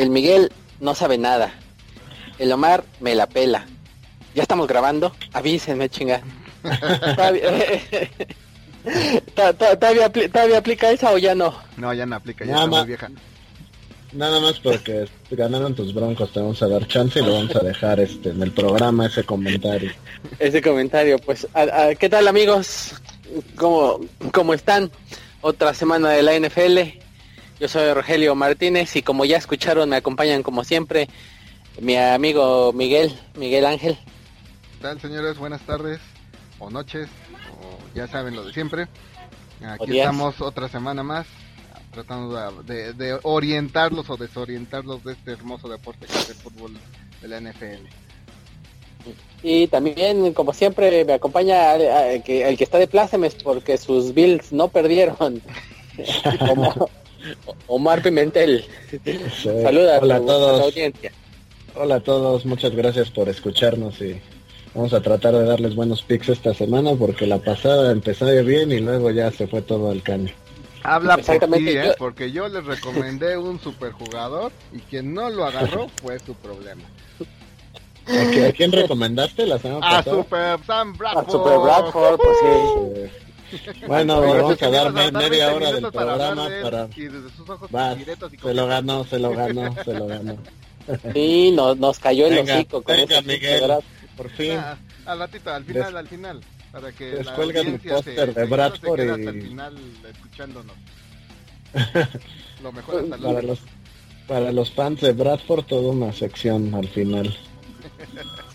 El Miguel no sabe nada. El Omar me la pela. Ya estamos grabando. Avísenme, chinga. ¿Todavía, aplica esa o ya no? No, ya no aplica, ya está vieja. Nada más porque ganaron tus broncos, te vamos a dar chance y lo vamos a dejar este en el programa ese comentario. Ese comentario, pues, ¿qué tal amigos? ¿Cómo, ¿Cómo están? Otra semana de la NFL. Yo soy Rogelio Martínez y como ya escucharon me acompañan como siempre mi amigo Miguel, Miguel Ángel. ¿Qué tal señores? Buenas tardes o noches o ya saben lo de siempre. Aquí estamos otra semana más tratando de, orientarlos o desorientarlos de este hermoso deporte que es el fútbol de la NFL. Y también, como siempre, me acompaña el, que, el que está de plácemes porque sus Bills no perdieron. como Omar Pimentel. Saluda Hola a, todos. audiencia. Hola a todos, muchas gracias por escucharnos y vamos a tratar de darles buenos picks esta semana porque la pasada empezó bien y luego ya se fue todo al caño. Habla Exactamente, por ti, ¿eh? porque yo les recomendé un superjugador y quien no lo agarró fue su problema. ¿A, quién recomendaste la semana pasada? A Super Sam Bradford. A Super Bradford, pues sí. Bueno, vamos a dar media hora del programa para... Va, se lo ganó, se lo ganó, se lo ganó. Sí, nos, nos cayó el hocico con venga, Miguel, por fin. al ratito, al final, al final para que la el póster de Bradford y... hasta el final escuchándonos. Lo mejor hasta para los para los fans de Bradford toda una sección al final.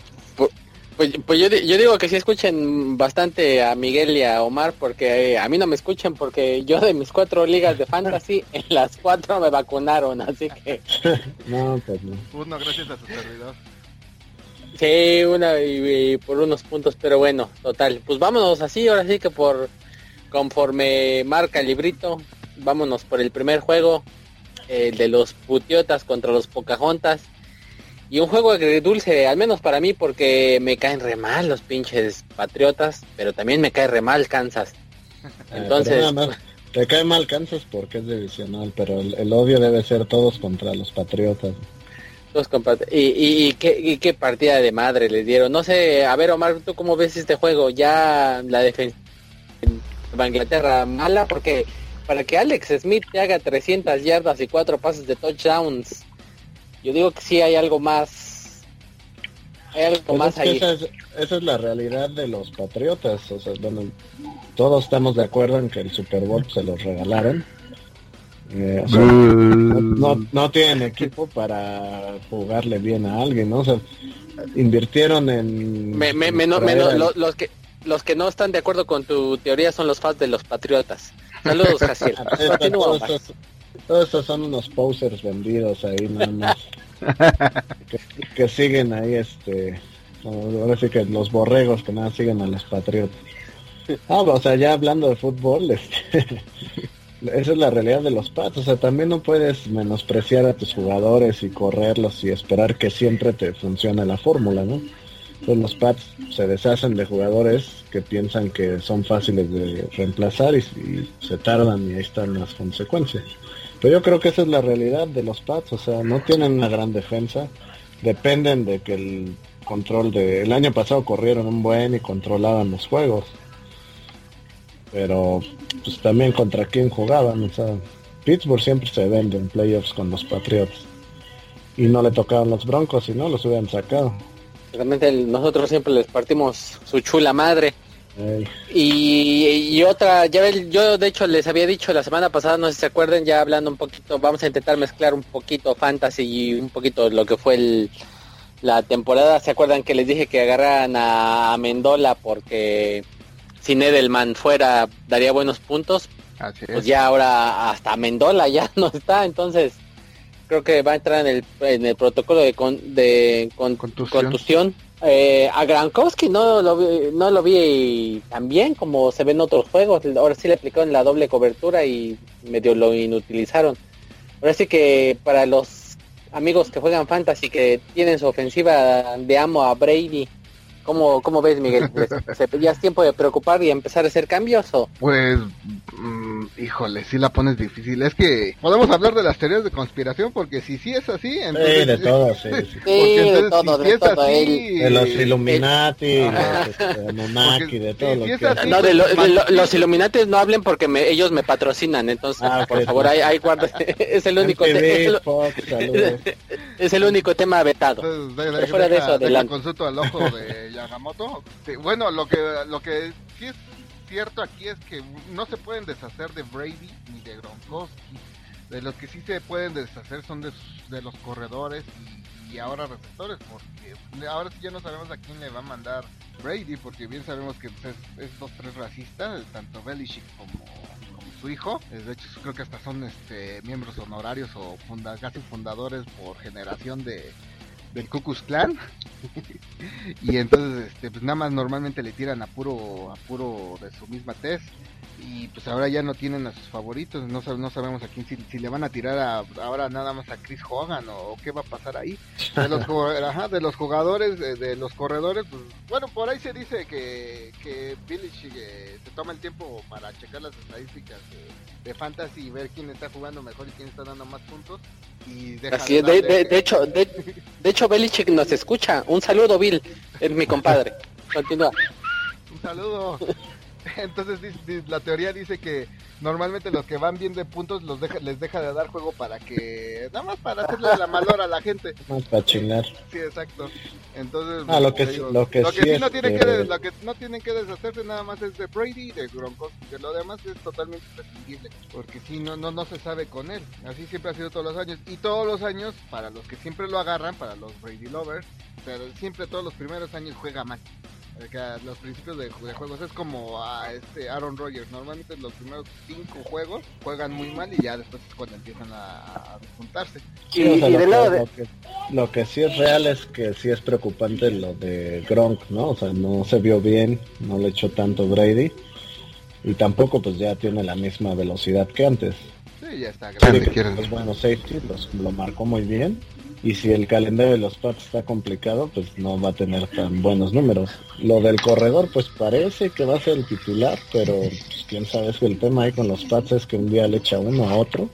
Pues, pues yo, yo, digo que sí escuchen bastante a Miguel y a Omar porque eh, a mí no me escuchen porque yo de mis cuatro ligas de fantasy en las cuatro me vacunaron, así que... no, pues no. Uno gracias a su servidor. Sí, una y, por unos puntos, pero bueno, total. Pues vámonos así, ahora sí que por conforme marca el librito, vámonos por el primer juego, el de los putiotas contra los pocajontas. Y un juego agridulce, al menos para mí, porque me caen re mal los pinches patriotas, pero también me cae re mal Kansas. Eh, Entonces... te cae mal Kansas porque es divisional, pero el odio debe ser todos contra los patriotas. Y, y, qué, qué, partida de madre les dieron. No sé, a ver Omar, ¿tú cómo ves este juego? Ya la defensa de Inglaterra mala porque para que Alex Smith te haga 300 yardas y cuatro pases de touchdowns, yo digo que sí hay algo más. Hay algo pues más ahí. Esa es, esa es, la realidad de los Patriotas. O sea, bueno, todos estamos de acuerdo en que el Super Bowl se los regalaron eh, no, tienen equipo para jugarle bien a alguien, ¿no? O invirtieron en... los, que, los que no están de acuerdo con tu teoría son los fans de los Patriotas. Saludos, todos, estos son unos posers vendidos ahí nada más. que, siguen ahí, este... Ahora sí que los borregos que nada siguen a los Patriotas. Ah, o sea, ya hablando de fútbol, este... esa es la realidad de los Pats. O sea, también no puedes menospreciar a tus jugadores y correrlos y esperar que siempre te funcione la fórmula, ¿no? Entonces los Pats se deshacen de jugadores que piensan que son fáciles de reemplazar y, se tardan y ahí están las consecuencias. Pero yo creo que esa es la realidad de los Pats. O sea, no tienen una gran defensa. Dependen de que el control de... El año pasado corrieron un buen y controlaban los juegos pero pues también contra quién jugaban, o sea, Pittsburgh siempre se vende en playoffs con los Patriots y no le tocaban los Broncos y no los hubieran sacado. Realmente nosotros siempre les partimos su chula madre. Y, otra, ya yo de hecho les había dicho la semana pasada, no sé si se acuerdan, ya hablando un poquito, vamos a intentar mezclar un poquito fantasy y un poquito lo que fue el, la temporada. ¿Se acuerdan que les dije que agarraran a Mendola porque si Edelman fuera, daría buenos puntos. pues ya ahora hasta Mendola ya no está, entonces creo que va a entrar en el, en el protocolo de, de contusión. Eh, a Grankowski no lo, vi, no lo vi tan bien como se ve en otros juegos. Ahora sí le aplicaron la doble cobertura y medio lo inutilizaron. Ahora sí que para los amigos que juegan fantasy que tienen su ofensiva de amo a Brady ¿Cómo, cómo ves, Miguel? ¿Ya es tiempo de preocupar y empezar a hacer cambios o...? Pues, mm, híjole, si la pones difícil. Es que podemos hablar de las teorías de conspiración porque si sí es así, entonces... Sí, de todo, sí. sí. de todo, de todo. de los Illuminati, de los de todo. lo que... no, de, los Illuminati no hablen porque me, ellos me patrocinan, entonces, ah, por favor, ahí, ahí guarda. es el único... tema, es el único tema vetado. Entonces, fuera de eso, adelante. consulto al ojo de Yagamoto. bueno, lo que, lo que sí es cierto aquí es que no se pueden deshacer de Brady ni de Gronkowski. De los que sí se pueden deshacer son de, de los corredores y, ahora receptores, porque ahora sí ya no sabemos a quién le va a mandar Brady, porque bien sabemos que es, es dos tres racistas, tanto Belichick como, su hijo. De hecho, creo que hasta son este miembros honorarios o funda, casi fundadores por generación de, del Ku Clan y entonces este pues nada más normalmente le tiran a puro a puro de su misma test y pues ahora ya no tienen a sus favoritos, no, no sabemos a quién, si, le van a tirar a, ahora nada más a Chris Hogan o, qué va a pasar ahí. De los, de los jugadores, de, los corredores, pues bueno, por ahí se dice que, que Billy se toma el tiempo para checar las estadísticas de, Fantasy y ver quién está jugando mejor y quién está dando más puntos. Y Así de, de, hecho, de, de hecho Belichick nos escucha. Un saludo, Bill, es mi compadre. Continúa. Un saludo. Entonces la teoría dice que normalmente los que van bien de puntos los deja, les deja de dar juego para que nada más para hacerle la malora a la gente. Más para chingar. Sí, exacto. Entonces ah, lo, que, lo que, sí, no tienen que, lo que no tienen que deshacerse nada más es de Brady y de Gronkowski, que lo demás es totalmente prescindible, porque si no no no se sabe con él. Así siempre ha sido todos los años y todos los años para los que siempre lo agarran, para los Brady lovers, pero siempre todos los primeros años juega mal los principios de, juegos es como a este Aaron Rodgers. Normalmente los primeros cinco juegos juegan muy mal y ya después es cuando empiezan a, despuntarse. lo, que, sí es real es que sí es preocupante lo de Gronk, ¿no? O sea, no se vio bien, no le echó tanto Brady y tampoco pues ya tiene la misma velocidad que antes. Sí, ya está grande. Pues, bueno, safety lo marcó muy bien y si el calendario de los Pats está complicado, pues no va a tener tan buenos números. Lo del corredor, pues parece que va a ser el titular, pero pues, quién sabe, es que el tema ahí con los Pats es que un día le echa uno a otro.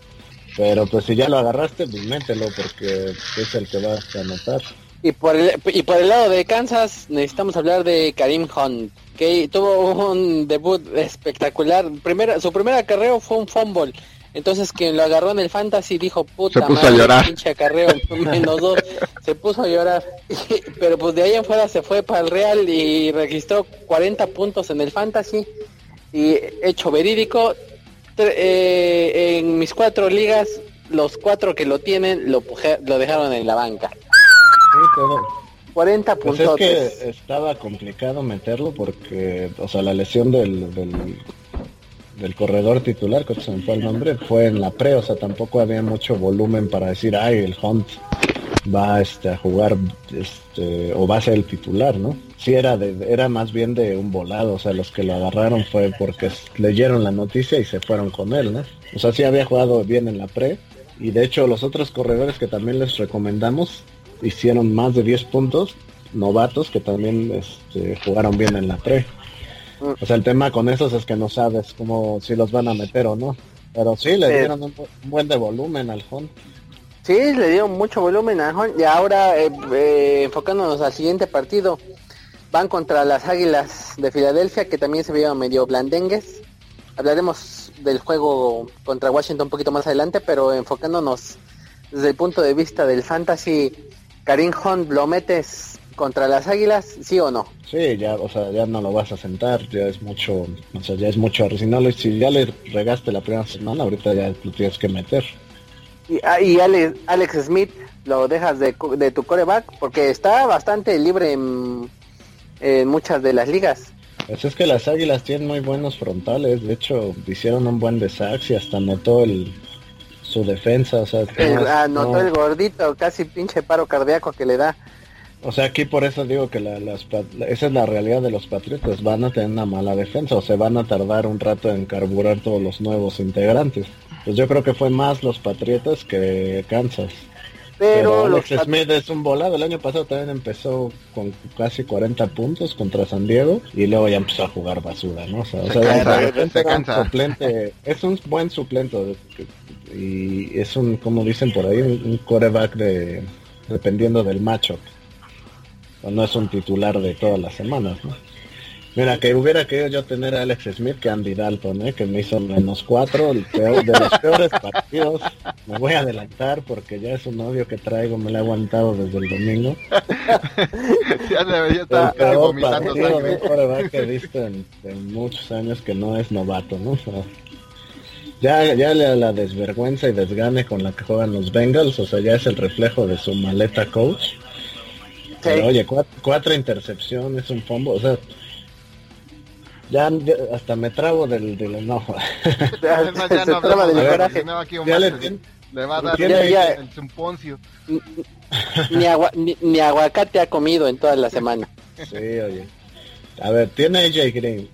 Pero pues si ya lo agarraste, pues mételo porque es el que va a anotar. Y por el, y por el lado de Kansas necesitamos hablar de Karim Hunt, que tuvo un debut espectacular. Primera, su primera acarreo fue un fumble entonces quien lo agarró en el fantasy dijo, puta se puso a llorar. pinche acarreo, menos dos, se puso a llorar. pero pues de ahí en fuera se fue para el Real y registró 40 puntos en el fantasy. Y hecho verídico, eh, en mis cuatro ligas, los cuatro que lo tienen lo, lo dejaron en la banca. Sí, pero... 40 puntos. Pues es que estaba complicado meterlo porque, o sea, la lesión del del corredor titular, que se me fue el nombre, fue en la pre, o sea, tampoco había mucho volumen para decir, ay, el Hunt va este, a jugar este, o va a ser el titular, ¿no? Sí, era, de, era más bien de un volado, o sea, los que lo agarraron fue porque leyeron la noticia y se fueron con él, ¿no? O sea, sí había jugado bien en la pre, y de hecho los otros corredores que también les recomendamos hicieron más de 10 puntos, novatos que también este, jugaron bien en la pre. O sea, el tema con esos es que no sabes cómo si los van a meter o no. Pero sí, le dieron un, buen de volumen al Hunt. Sí, le dieron mucho volumen al Hunt. Y ahora, eh, eh, enfocándonos al siguiente partido, van contra las Águilas de Filadelfia, que también se vieron medio blandengues. Hablaremos del juego contra Washington un poquito más adelante, pero enfocándonos desde el punto de vista del fantasy, Karim Hunt lo metes contra las Águilas, ¿sí o no? Sí, ya, o sea, ya no lo vas a sentar, ya es mucho, o sea, ya es mucho, si no si ya le regaste la primera semana, ahorita ya lo tienes que meter. Y, ah, y Alex, Alex, Smith lo dejas de, de, tu coreback porque está bastante libre en, muchas de las ligas. Pues es que las Águilas tienen muy buenos frontales, de hecho hicieron un buen de y hasta notó el su defensa, o sea, anotó el gordito, casi pinche paro cardíaco que le da. O sea, aquí por eso digo que la, las, esa es la realidad de los Patriotas. Van a tener una mala defensa o se van a tardar un rato en carburar todos los nuevos integrantes. Pues yo creo que fue más los Patriotas que Kansas. Pero, Alex Smith es un volado. El año pasado también empezó con casi 40 puntos contra San Diego y luego ya empezó a jugar basura, ¿no? O sea, Suplente, es un buen suplente y es un, como dicen por ahí, un, coreback de dependiendo del macho. No es un titular de todas las semanas, ¿no? Mira, que hubiera querido yo tener a Alex Smith que Andy Dalton, ¿eh? que me hizo menos cuatro, el peor, de los peores partidos. Me voy a adelantar porque ya es un odio que traigo, me lo he aguantado desde el domingo. ya debería estar vomitando sangre. que he visto en, muchos años que no es novato, ¿no? ya, ya la desvergüenza y desgane con la que juegan los Bengals, o sea, ya es el reflejo de su maleta coach. Oye, cuatro, cuatro intercepciones, un fombo, o sea ya, hasta me trago del, del enojo. ya, ya no traba del coraje. ya le, le, va a dar ya, ya, el sumponcio. Ni, agua, ni, aguacate ha comido en toda la semana. Sí, oye. A ver, tiene a AJ Green,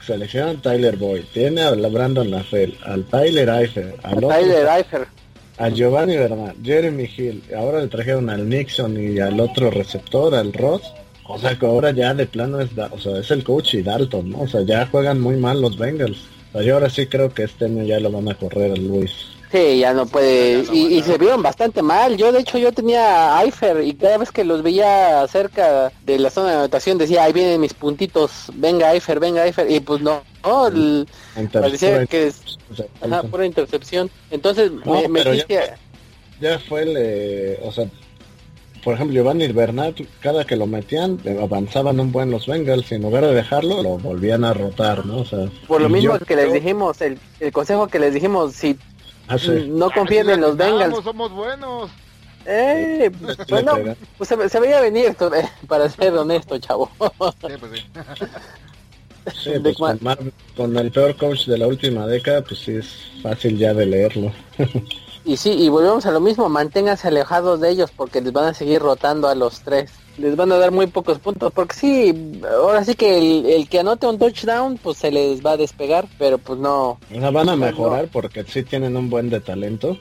selecciona a Tyler Boyd, tiene a Brandon Lafell, al Tyler Eifer, al Tyler Eifer. A Giovanni Bernard, Jeremy Hill, ahora le trajeron al Nixon y al otro receptor, al Ross o sea que ahora ya de plano es, o sea, es el coach y Dalton, ¿no? O sea, ya juegan muy mal los Bengals. O sea, yo ahora sí creo que este año ya lo van a correr a Luis. Sí, ya no puede. y, se vieron bastante mal. Yo, de hecho, yo tenía a Eifer y cada vez que los veía cerca de la zona de anotación decía, ahí vienen mis puntitos, venga Eifer, venga Eifer. Y pues no, no parecía que es ajá, pura intercepción. Entonces, me, me ya, ya, fue el, eh, o sea, por ejemplo, Giovanni Bernat, cada que lo metían, avanzaban un buen los Bengals y en lugar de dejarlo, lo volvían a rotar, ¿no? O sea, por lo mismo que les dijimos, el, consejo que les dijimos, si ah, no confíen en los Bengals. somos buenos. Eh, bueno, pues se, veía venir, eh, para ser honesto, chavo. Sí, pues sí. Sí, pues con, con, el peor coach de la última década, pues sí es fácil ya de leerlo. Y sí, y volvemos a lo mismo, manténganse alejados de ellos porque les van a seguir rotando a los tres. Les van a dar muy pocos puntos, porque sí, ahora sí que el, que anote un touchdown, pues se les va a despegar, pero pues no. O van a mejorar porque sí tienen un buen de talento.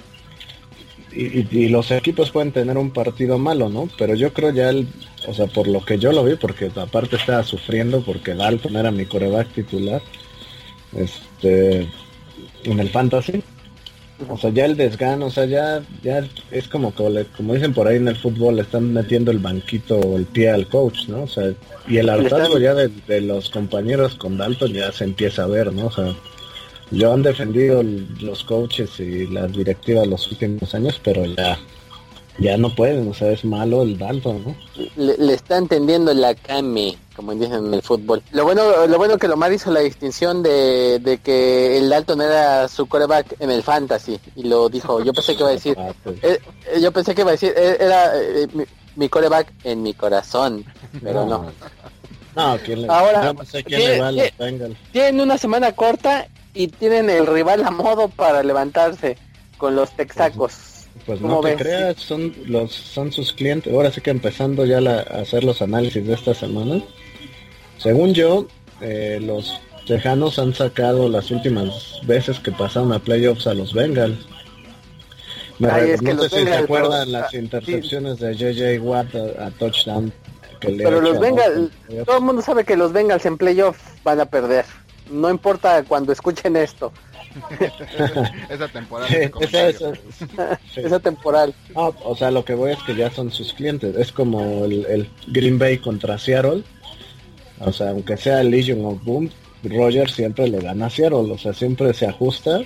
Y, los equipos pueden tener un partido malo, ¿no? Pero yo creo ya, el, o sea, por lo que yo lo vi, porque aparte estaba sufriendo porque Dalton era mi coreback titular, este, en el fantasy, o sea, ya el desgano, o sea, ya, ya es como, como dicen por ahí en el fútbol, le están metiendo el banquito o el pie al coach, ¿no? O sea, y el hartazgo ya de, los compañeros con Dalton ya se empieza a ver, ¿no? O sea, yo han defendido los coaches y las directivas los últimos años, pero ya ya no pueden, o sea, es malo el Dalton, ¿no? Le, está entendiendo la Kame, como dicen en el fútbol. Lo bueno, lo bueno que Lomar hizo la distinción de, que el Dalton era su coreback en el fantasy y lo dijo. Yo pensé que iba a decir, ah, pues. eh, eh, yo pensé que iba a decir, eh, era mi, coreback en mi corazón, pero no. no. Ahora, no sé quién le va a tienen una semana corta y tienen el rival a modo para levantarse con los texacos. Pues no te creas, son los son sus clientes. Ahora sí que empezando ya a hacer los análisis de esta semana. Según yo, eh, los Tejanos han sacado las últimas veces que pasaron a playoffs a los Bengals. no sé si se acuerdan las intercepciones de JJ Watt a, touchdown. Pero los Bengals, todo el mundo sabe que los Bengals en playoffs van a perder. No importa cuando escuchen esto. esa temporada. esa, temporal. o sea, lo que voy es que ya son sus clientes. Es como el, Green Bay contra Seattle. O sea, aunque sea el Legion of Boom, Roger siempre le gana a Seattle. O sea, siempre se ajusta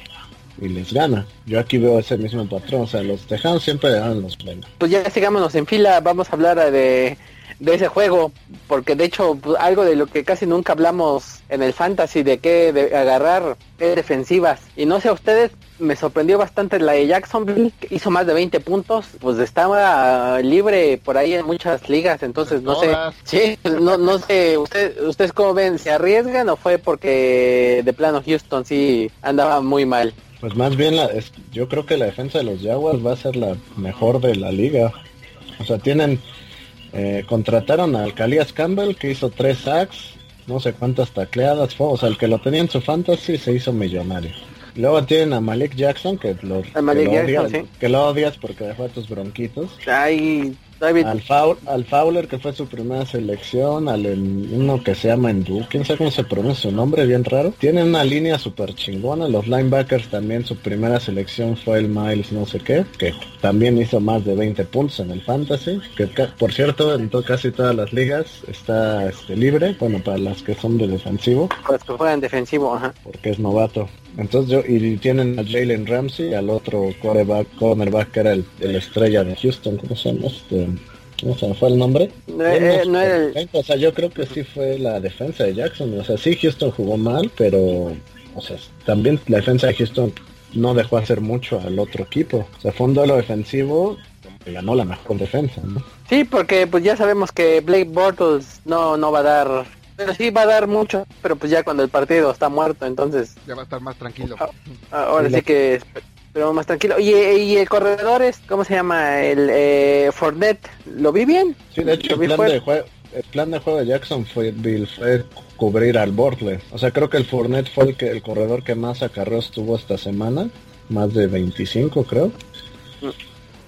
y les gana. Yo aquí veo ese mismo patrón. O sea, los Tejanos siempre le ganan los Bengals. Pues ya sigámonos en fila. Vamos a hablar de de ese juego, porque de hecho pues, algo de lo que casi nunca hablamos en el fantasy de que de agarrar defensivas. Y no sé a ustedes me sorprendió bastante la de Jacksonville hizo más de 20 puntos pues estaba libre por ahí en muchas ligas entonces no sé. Sí no no sé ustedes ustedes cómo ven se arriesgan o fue porque de plano Houston sí andaba muy mal pues más bien la, es, yo creo que la defensa de los Jaguars va a ser la mejor de la liga. O sea tienen eh, contrataron a Alcalías Campbell que hizo tres sacks, no sé cuántas tacleadas fue, o sea, el que lo tenía en su fantasy se hizo millonario. Luego tienen a Malik Jackson, que lo, que lo odias porque dejó a tus bronquitos. Ay, al, al, Fowler, que fue su primera selección, al uno que se llama Endu, quién sabe cómo se pronuncia su nombre, bien raro. Tienen una línea súper chingona, los linebackers también, su primera selección fue el Miles no sé qué, que también hizo más de 20 puntos en el Fantasy, que por cierto en casi todas las ligas está este, libre, bueno, para las que son de defensivo. Para que juegan defensivo, ajá. Porque es novato. Entonces yo, y tienen a Jalen Ramsey, al otro quarterback, cornerback que era el, estrella de Houston, ¿cómo se llama? Este, ¿Cómo se fue el nombre? No, eh, no era el... O sea, yo creo que sí fue la defensa de Jackson. O sea, sí Houston jugó mal, pero, o sea, también la defensa de Houston no dejó hacer mucho al otro equipo. O sea, fue un duelo defensivo que ganó la mejor defensa, ¿no? Sí, porque pues ya sabemos que Blake Bortles no, no va a dar pero sí va a dar mucho, pero pues ya cuando el partido está muerto, entonces... Ya va a estar más tranquilo. Ah, ahora sí que pero más tranquilo. Y, y el corredor es, ¿cómo se llama? El eh, Fornet, ¿lo vi bien? Sí, de hecho, el plan de, juego, el plan de juego de Jackson fue, fue cubrir al Bortles. O sea, creo que el Fournette fue el, que, el corredor que más acarreos tuvo esta semana, más de 25 creo.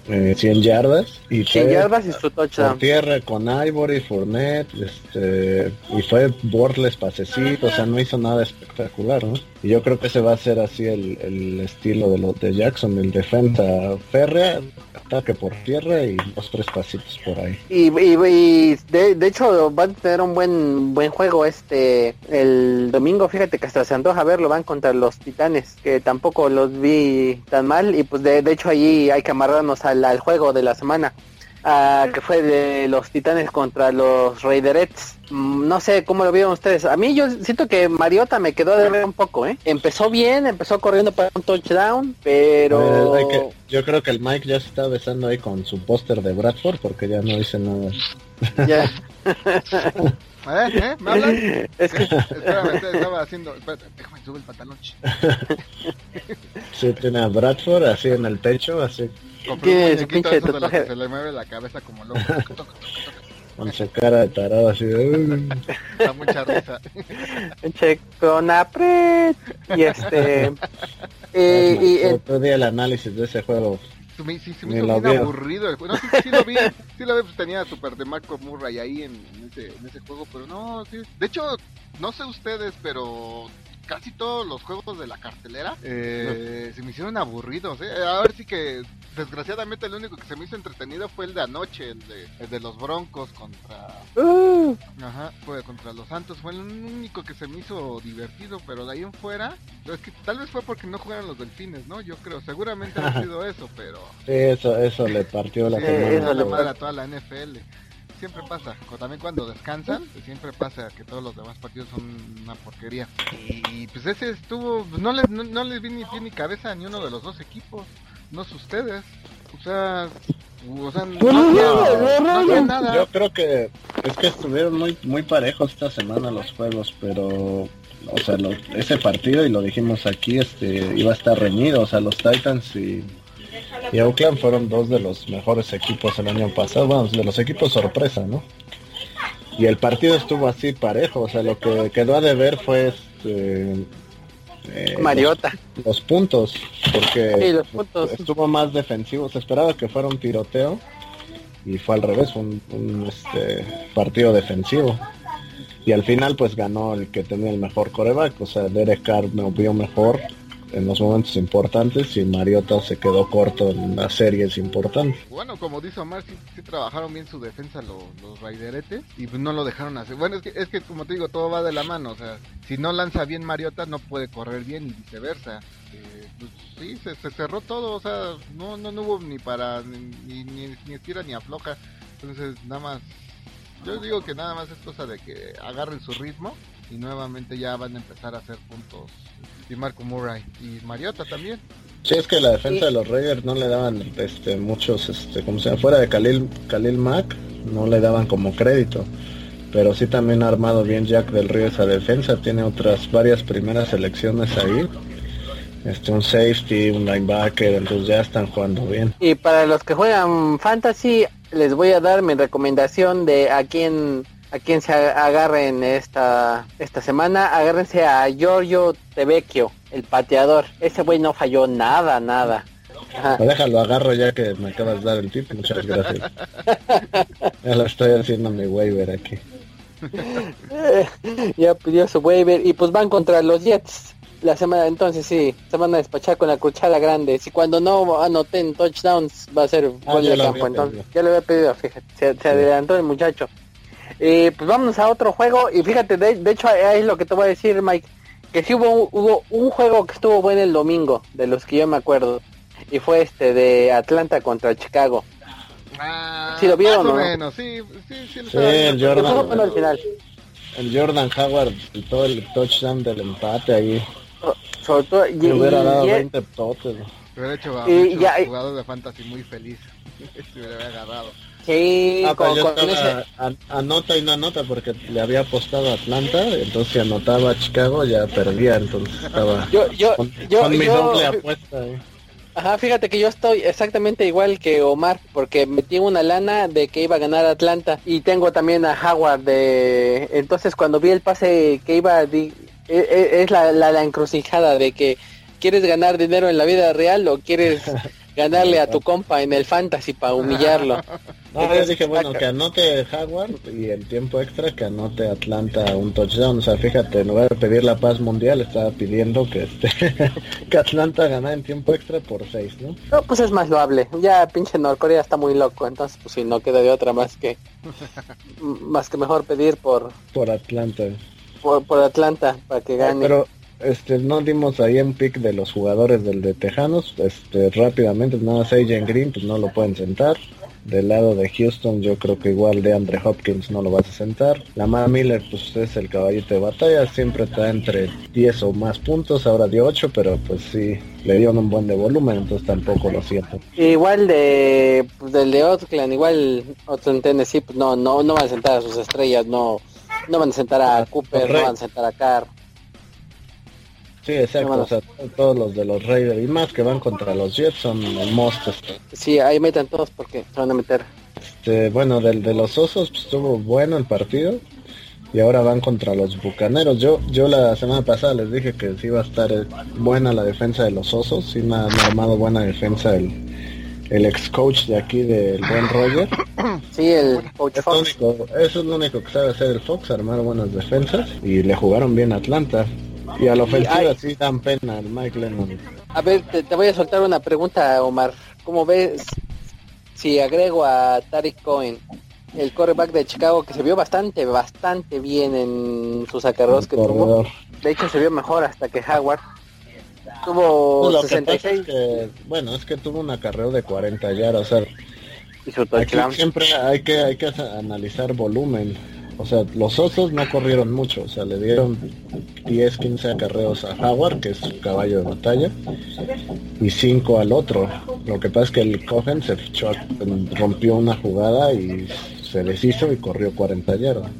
Mm. 100 eh, yardas y 100 yardas y su touchdown. Por tierra con Ivory, Fournette, este, y fue borles pasecito, o sea, no hizo nada espectacular, ¿no? Y yo creo que ese va a ser así el, el estilo de los de Jackson, el defensa férrea, ataque por tierra y dos tres pasitos por ahí. Y, y, de, de, hecho van a tener un buen buen juego este el domingo, fíjate que hasta se antoja verlo, van contra los Titanes, que tampoco los vi tan mal y pues de, de hecho allí hay que amarrarnos al, al juego de la semana. Ah, que fue de los Titanes contra los Raiderets. Mm, no sé cómo lo vieron ustedes. A mí yo siento que Mariota me quedó de ver un poco, ¿eh? Empezó bien, empezó corriendo para un touchdown, pero... yo creo que el Mike ya se está besando ahí con su póster de Bradford porque ya no dice nada. Ya. ¿Eh? ¿Eh? ¿Me hablan? Es que... Espérame, estaba haciendo... Espérate, déjame subir el pantalón. sí, tiene a Bradford así en el pecho, así ¿Qué es pinche tatuaje? se le mueve la cabeza como loco. Con su cara de tarado así de... Da mucha risa. Pinche con apret. Y este... eh, y, el... el análisis de ese juego. Sí, sí, se me hizo bien aburrido. No, sí, sí, lo vi, sí lo vi, pues tenía Super de Marco Murray ahí en, ese, en ese juego, pero no, sí. De hecho, no sé ustedes, pero casi todos los juegos de la cartelera eh, se me hicieron aburridos. ¿eh? A ver sí que desgraciadamente el único que se me hizo entretenido fue el de anoche, el de, el de los Broncos contra... Uh. Ajá, fue contra los Santos. Fue el único que se me hizo divertido, pero de ahí en fuera... Es que tal vez fue porque no jugaron los delfines, ¿no? Yo creo, seguramente ha sido eso, pero... Sí, eso, eso le partió la semana. a toda la NFL siempre pasa. También cuando descansan, pues siempre pasa que todos los demás partidos son una porquería. Y pues ese estuvo, pues, no les, no, les vi ni pie ni cabeza ni uno de los dos equipos. No es ustedes. O sea, o sea, no, nada. Yo creo que es que estuvieron muy muy parejos esta semana los juegos, pero o sea, ese partido y lo dijimos aquí, este iba a estar reñido, o sea, los Titans y y Oakland fueron dos de los mejores equipos el año pasado, bueno, de los equipos sorpresa, ¿no? Y el partido estuvo así parejo, o sea, lo que quedó a deber fue este, eh, Mariota. Los, puntos, porque estuvo más defensivo, se esperaba que fuera un tiroteo y fue al revés, un, un este, partido defensivo. Y al final pues ganó el que tenía el mejor coreback, o sea, Derek Carr me vio mejor en los momentos importantes y Mariota se quedó corto en las series importantes. Bueno, como dice Omar, sí, trabajaron bien su defensa los, los Raideretes y pues no lo dejaron hacer. Bueno, es que, es que como te digo, todo va de la mano. O sea, si no lanza bien Mariota, no puede correr bien y viceversa. Eh, pues sí, se, cerró todo. O sea, no, no, hubo ni para ni, ni, ni estira ni afloja. Entonces, nada más. Yo digo que nada más es cosa de que agarren su ritmo y nuevamente ya van a empezar a hacer puntos y Marco Murray y Mariota también. Sí, es que la defensa de los Raiders no le daban este, muchos, este, como sea, fuera de Khalil, Khalil Mack, no le daban como crédito. Pero sí también ha armado bien Jack del Río esa defensa, tiene otras varias primeras selecciones ahí. Este, un safety, un linebacker, entonces ya están jugando bien. Y para los que juegan fantasy, les voy a dar mi recomendación de a quién a quien se agarren esta, esta semana, agárrense a Giorgio Tevecchio. el pateador. Ese güey no falló nada, nada. déjalo, agarro ya que me acabas de dar el tip. Muchas gracias. ya lo estoy haciendo mi waiver aquí. ya pidió su waiver y pues van contra los Jets. La semana entonces sí, se van a despachar con la cuchara grande. Si cuando no anoten touchdowns va a ser ah, gol de campo. Entonces, ya lo había pedido, fíjate. Se, adelantó el muchacho. Eh, pues vamos a otro juego y fíjate, de, de hecho ahí es lo que te voy a decir, Mike que sí hubo, hubo un juego que estuvo bueno el domingo, de los que yo me acuerdo, y fue este de Atlanta contra Chicago. Ah, ¿Sí lo vieron no? sí, sí, sí, sí el Jordan, al final. el Jordan Howard y todo el touchdown del empate ahí. Sobre todo, y, hubiera dado 20 totes. Hubiera hecho a y, ya, jugador de fantasy muy feliz. hubiera agarrado. Sí, ah, con, anota y no anota porque le había apostado a Atlanta, entonces anotaba a Chicago ya perdía, entonces estaba yo, yo, con, yo, mi doble apuesta. Eh. Ajá, fíjate que yo estoy exactamente igual que Omar, porque metí una lana de que iba a ganar Atlanta y tengo también a Howard de... Entonces cuando vi el pase que iba, e, e, es la, la, la encrucijada de que quieres ganar dinero en la vida real o quieres ganarle a tu compa en el fantasy para humillarlo. No, yo dije, bueno, que anote Howard y el tiempo extra que anote Atlanta un touchdown. O sea, fíjate, en lugar de pedir la paz mundial, estaba pidiendo que este que Atlanta ganara en tiempo extra por seis, ¿no? No, pues es más loable. Ya pinche Norcorea está muy loco, entonces pues si no queda de otra más que más que mejor pedir por por Atlanta. Por, por Atlanta para que gane. Pero este, no dimos ahí en pick de los jugadores del de Tejanos, este, rápidamente, nada más AJ Green, pues no lo pueden sentar. Del lado de Houston, yo creo que igual de Andre Hopkins no lo vas a sentar. Lamar Miller, pues es el caballito de batalla, siempre está entre 10 o más puntos, ahora dio 8, pero pues sí, le dio un buen de volumen, entonces tampoco lo siento. Igual de, pues, del de Oakland, igual en Tennessee, pues no, no, no van a sentar a sus estrellas, no, no van a sentar a Cooper, no van a sentar a Carr. Sí, exacto. O sea, todos los de los Raiders y más que van contra los Jets son monstruos. Sí, ahí meten todos porque se van a meter. Este, bueno, del de los Osos pues, estuvo bueno el partido y ahora van contra los Bucaneros. Yo yo la semana pasada les dije que sí iba a estar eh, buena la defensa de los Osos, sí me ha armado buena defensa el, el ex coach de aquí del buen Roger. Sí, el coach Fox. eso es lo único que sabe hacer el Fox, armar buenas defensas y le jugaron bien a Atlanta. Y a la ofensiva sí dan pena el Mike Lennon. A ver, te, voy a soltar una pregunta, Omar. ¿Cómo ves si agrego a Tariq Cohen, el quarterback de Chicago, que se vio bastante, bastante bien en sus acarreos que tuvo? De hecho, se vio mejor hasta que Howard tuvo 66. bueno, es que tuvo un acarreo de 40 yardas. O sea, y siempre hay que, hay que analizar volumen o sea, los osos no corrieron mucho, o sea, le dieron 10, 15 acarreos a Howard, que es su caballo de batalla, y 5 al otro. Lo que pasa es que el Cohen se fichó, rompió una jugada y se deshizo y corrió 40 yardas.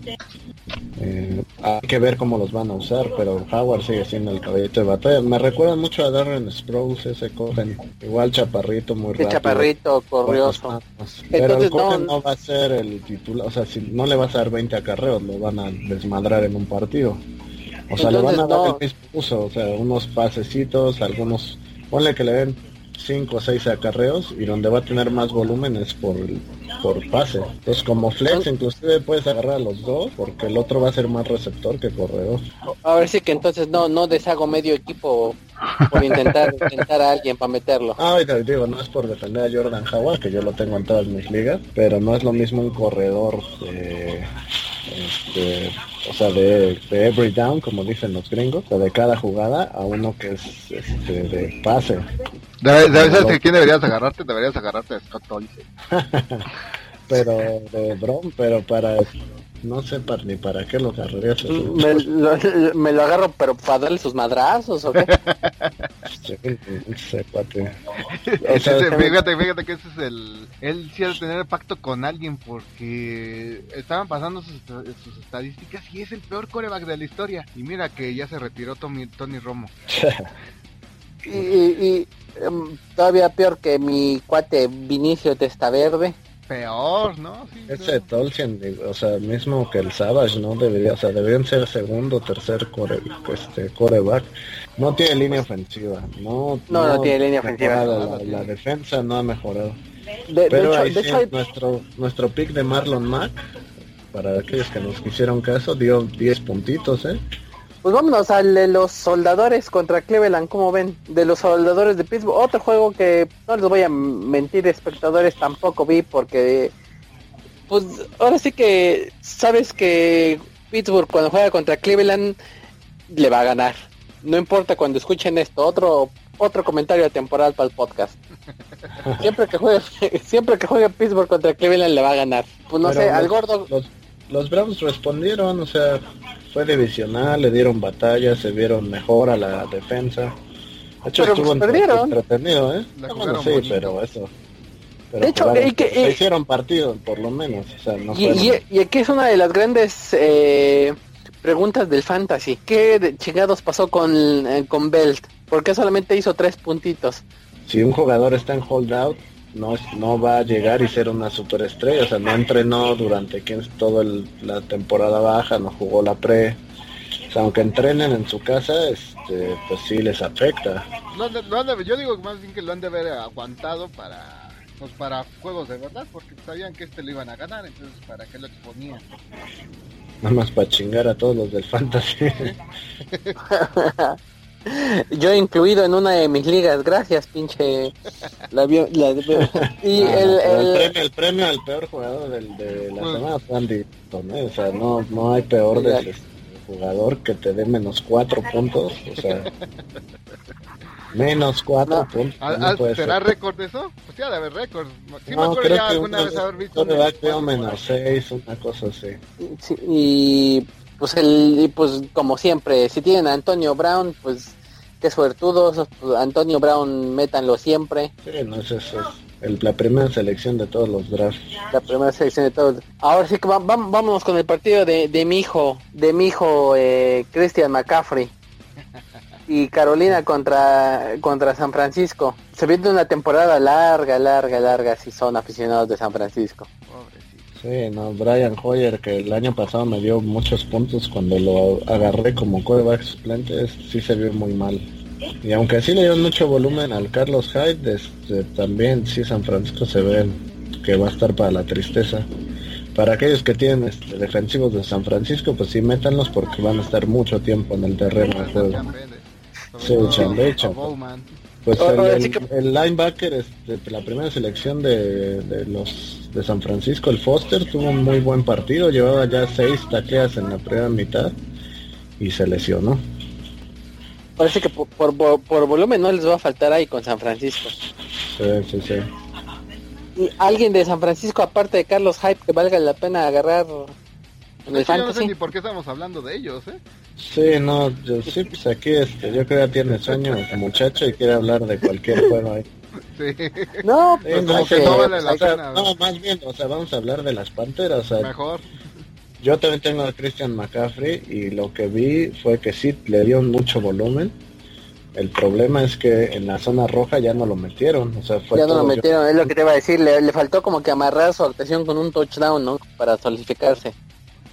Eh, hay que ver cómo los van a usar, pero Howard sigue siendo el caballito de batalla. Me recuerda mucho a Darren Sprouse, ese Cohen, igual chaparrito, muy rápido. chaparrito, corrioso. Pero el Cohen no... va a ser el titular, o sea, si no le vas a dar 20 acarreos, lo van a desmadrar en un partido. O sea, le van a dar el mismo uso, o sea, unos pasecitos, algunos, ponle que le den 5 o 6 acarreos y donde va a tener más volumen es por, por pase. Entonces como flex inclusive puedes agarrar a los dos porque el otro va a ser más receptor que corredor. ver sí que entonces no no deshago medio equipo por intentar intentar a alguien para meterlo. Ah, digo, no es por defender a Jordan Howard, que yo lo tengo en todas mis ligas, pero no es lo mismo un corredor de, este, o sea, de, every down, como dicen los gringos, o de cada jugada, a uno que es este, de pase. ¿Sabes quién deberías agarrarte? Deberías agarrarte a Scott Olsen. pero de Brom, pero para no sé para, ni para qué lo agarrarías. Me lo, me lo agarro, pero para darle sus madrazos o qué. fíjate, fíjate que ese es el. Él sí ha de tener pacto con alguien porque estaban pasando sus, sus, estadísticas y es el peor coreback de la historia. Y mira que ya se retiró Tony, Tony Romo. y, y em, todavía peor que mi cuate Vinicio Testa Verde peor, ¿no? Ese Tolkien, o sea, mismo que el Savage, ¿no? Debería, o sea, deberían ser segundo, tercer core, este, coreback. No tiene línea ofensiva, no. No, no, tiene línea ofensiva. La, defensa no ha mejorado. Pero ahí nuestro, nuestro pick de Marlon Mack, para aquellos que nos quisieron caso, dio 10 puntitos, ¿eh? Pues vámonos al de los soldadores contra Cleveland, como ven, de los soldadores de Pittsburgh. Otro juego que no les voy a mentir, espectadores, tampoco vi porque, pues ahora sí que sabes que Pittsburgh cuando juega contra Cleveland le va a ganar. No importa cuando escuchen esto, otro otro comentario temporal para el podcast. Siempre que juegue, siempre que juegue Pittsburgh contra Cleveland le va a ganar. Pues no sé, al gordo. Los, los Browns respondieron, o sea, fue divisional, le dieron batalla, se vieron mejor a la defensa. De hecho, pero estuvo perdieron. entretenido, ¿eh? sí, pero eso. de hecho, que, hicieron partido, por lo menos. O sea, no y, y, aquí es una de las grandes eh, preguntas del fantasy. ¿Qué chingados pasó con, eh, con Belt? ¿Por qué solamente hizo tres puntitos? Si un jugador está en holdout, no, no va a llegar y ser una superestrella, o sea, no entrenó durante toda la temporada baja, no jugó la pre, o sea, aunque entrenen en su casa, este, pues sí les afecta. yo digo más bien que lo han de haber aguantado para pues para juegos de verdad, porque sabían que este lo iban a ganar, entonces para qué lo exponían. Nada más para chingar a todos los del fantasy. Yo incluido en una de mis ligas, gracias, pinche. La, y ah, el, el, premio, al peor jugador del, de la semana fue Andy O sea, no, no hay peor de jugador que te dé menos cuatro puntos. O sea, menos cuatro puntos. ¿Será récord eso? Pues sí, de haber récord. Sí, no, creo ya alguna vez haber visto. menos seis, una cosa así. y pues el pues como siempre si tienen a Antonio Brown pues qué suertudos pues, Antonio Brown métanlo siempre. Sí no es eso el, la primera selección de todos los drafts. La primera selección de todos. Ahora sí que vamos vámonos con el partido de, de mi hijo de mi hijo eh, Christian McCaffrey y Carolina contra contra San Francisco. Se viene una temporada larga larga larga si son aficionados de San Francisco Sí, no, Brian Hoyer, que el año pasado me dio muchos puntos cuando lo agarré como quarterback suplente, sí se vio muy mal. Y aunque sí le dio mucho volumen al Carlos Hyde, este, también sí San Francisco se ve que va a estar para la tristeza. Para aquellos que tienen este, defensivos de San Francisco, pues sí métanlos porque van a estar mucho tiempo en el terreno de juego. Sí, pues el, linebacker, este, la primera selección de, de, los de San Francisco, el Foster, tuvo un muy buen partido, llevaba ya seis tacleas en la primera mitad y se lesionó. Parece que por, por, volumen no les va a faltar ahí con San Francisco. Sí, sí, sí. ¿Y alguien de San Francisco, aparte de Carlos Hype, que valga la pena agarrar en el fantasy? no sé ni por qué estamos hablando de ellos, ¿eh? Sí, no, yo sí, pues aquí este, yo creo que tiene sueño el muchacho y quiere hablar de cualquier juego ahí. Sí. No, pues no, no, vale la pena, no, más bien, o sea, vamos a hablar de las panteras. Mejor. Yo también tengo a Christian McCaffrey y lo que vi fue que sí le dio mucho volumen. El problema es que en la zona roja ya no lo metieron, o sea, fue ya no lo metieron, es lo que te iba a decir, le, le faltó como que amarrar su actuación con un touchdown, ¿no? Para solidificarse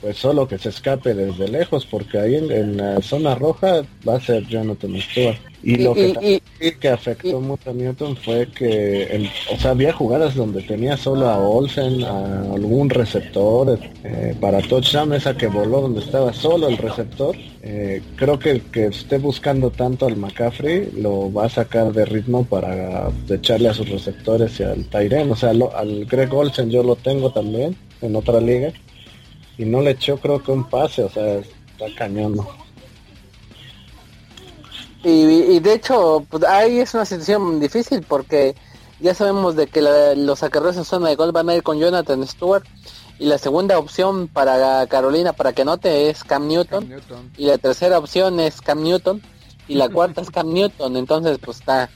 pues solo que se escape desde lejos, porque ahí en, la zona roja va a ser Jonathan Stewart. Y, lo que, que afectó mucho a Newton fue que, o sea, había jugadas donde tenía solo a Olsen, a algún receptor eh, para touchdown, esa que voló donde estaba solo el receptor. Eh, creo que el que esté buscando tanto al McCaffrey lo va a sacar de ritmo para echarle a sus receptores y al Tyren. O sea, al Greg Olsen yo lo tengo también en otra liga y no le echó creo que un pase, o sea, está cañón. Y, de hecho, pues ahí es una situación difícil porque ya sabemos de que los acarreos en zona de gol van a ir con Jonathan Stewart y la segunda opción para Carolina para que note es Cam Newton, y la tercera opción es Cam Newton y la cuarta es Cam Newton, entonces pues está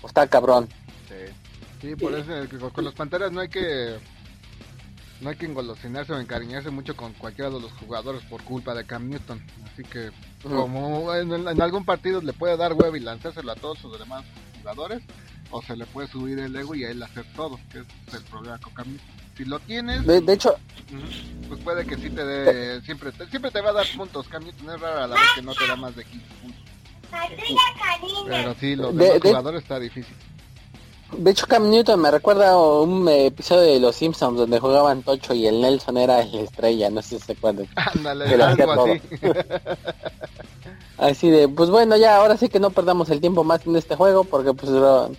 pues, está cabrón. Sí. sí, por eso con los Panteras no hay que no hay que engolosinarse o encariñarse mucho con cualquiera de los jugadores por culpa de Cam Newton. Así que, como en, algún partido le puede dar huevo y lanzárselo a todos sus demás jugadores, o se le puede subir el ego y a él hacer todo, que es el problema con Cam Si lo tienes, de, hecho, pues puede que sí te dé, siempre te, siempre te va a dar puntos. Cam Newton es raro a la vez que no te da más de 15 puntos. Pero sí, lo de, los jugadores está difícil. De hecho, Cam Newton me recuerda a un episodio de Los Simpsons donde jugaban Tocho y el Nelson era la estrella, no sé si se acuerdan. Ándale, algo así. así de, pues bueno, ya ahora sí que no perdamos el tiempo más en este juego porque pues bueno.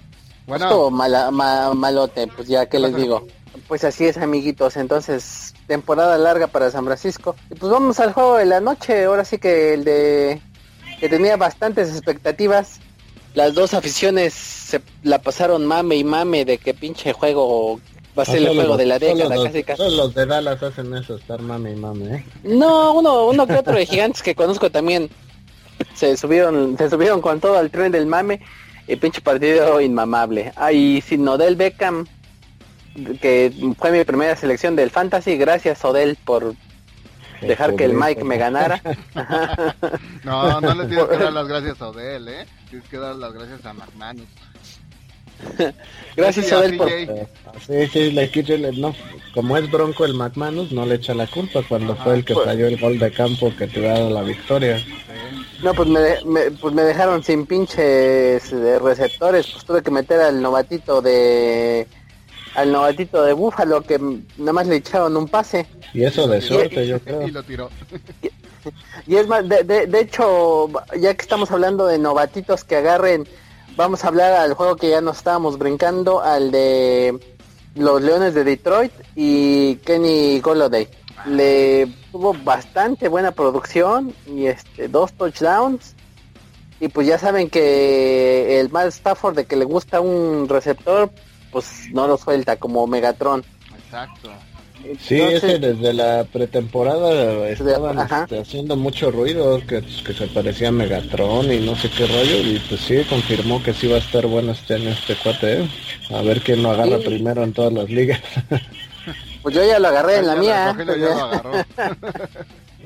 estuvo mala, malote, pues ya que les digo. Pues así es, amiguitos. Entonces, temporada larga para San Francisco. Y pues vamos al juego de la noche. Ahora sí que el de que tenía bastantes expectativas las dos aficiones se la pasaron mame y mame de que pinche juego va a ser el juego de la década casi casi. Todos los de Dallas hacen eso, estar mame y mame, ¿eh? No, uno, uno que otro de gigantes que conozco también se subieron, se subieron con todo al tren del mame y pinche partido inmamable. Ahí sin Odell Beckham, que fue mi primera selección del Fantasy, gracias Odell por dejar que el Mike me ganara. no, no le tienes que dar las gracias a Odell, ¿eh? Tienes que dar las gracias a McManus. gracias a Odell por... Sí, sí, le, no, como es bronco el McManus, no le echa la culpa cuando fue el que pues- falló el gol de campo que te da la victoria. No, pues me, pues me dejaron sin pinches de receptores, pues tuve que meter al novatito de al novatito de Búfalo que nada más le echaron un pase. Y eso de suerte, yo creo. Y lo tiró. Y, es más, de, de, hecho, ya que estamos hablando de novatitos que agarren, vamos a hablar al juego que ya nos estábamos brincando, al de los Leones de Detroit y Kenny Goloday. Le tuvo bastante buena producción y este dos touchdowns. Y pues ya saben que el mal Stafford de que le gusta un receptor, pues no lo suelta como Megatron. Exacto. Sí, ese desde la pretemporada estaban este, haciendo mucho ruido, que, que, se parecía a Megatron y no sé qué rollo, y pues sí, confirmó que sí va a estar bueno este en este cuate, ¿eh? a ver quién lo agarra primero en todas las ligas. Pues yo ya lo agarré en la mía.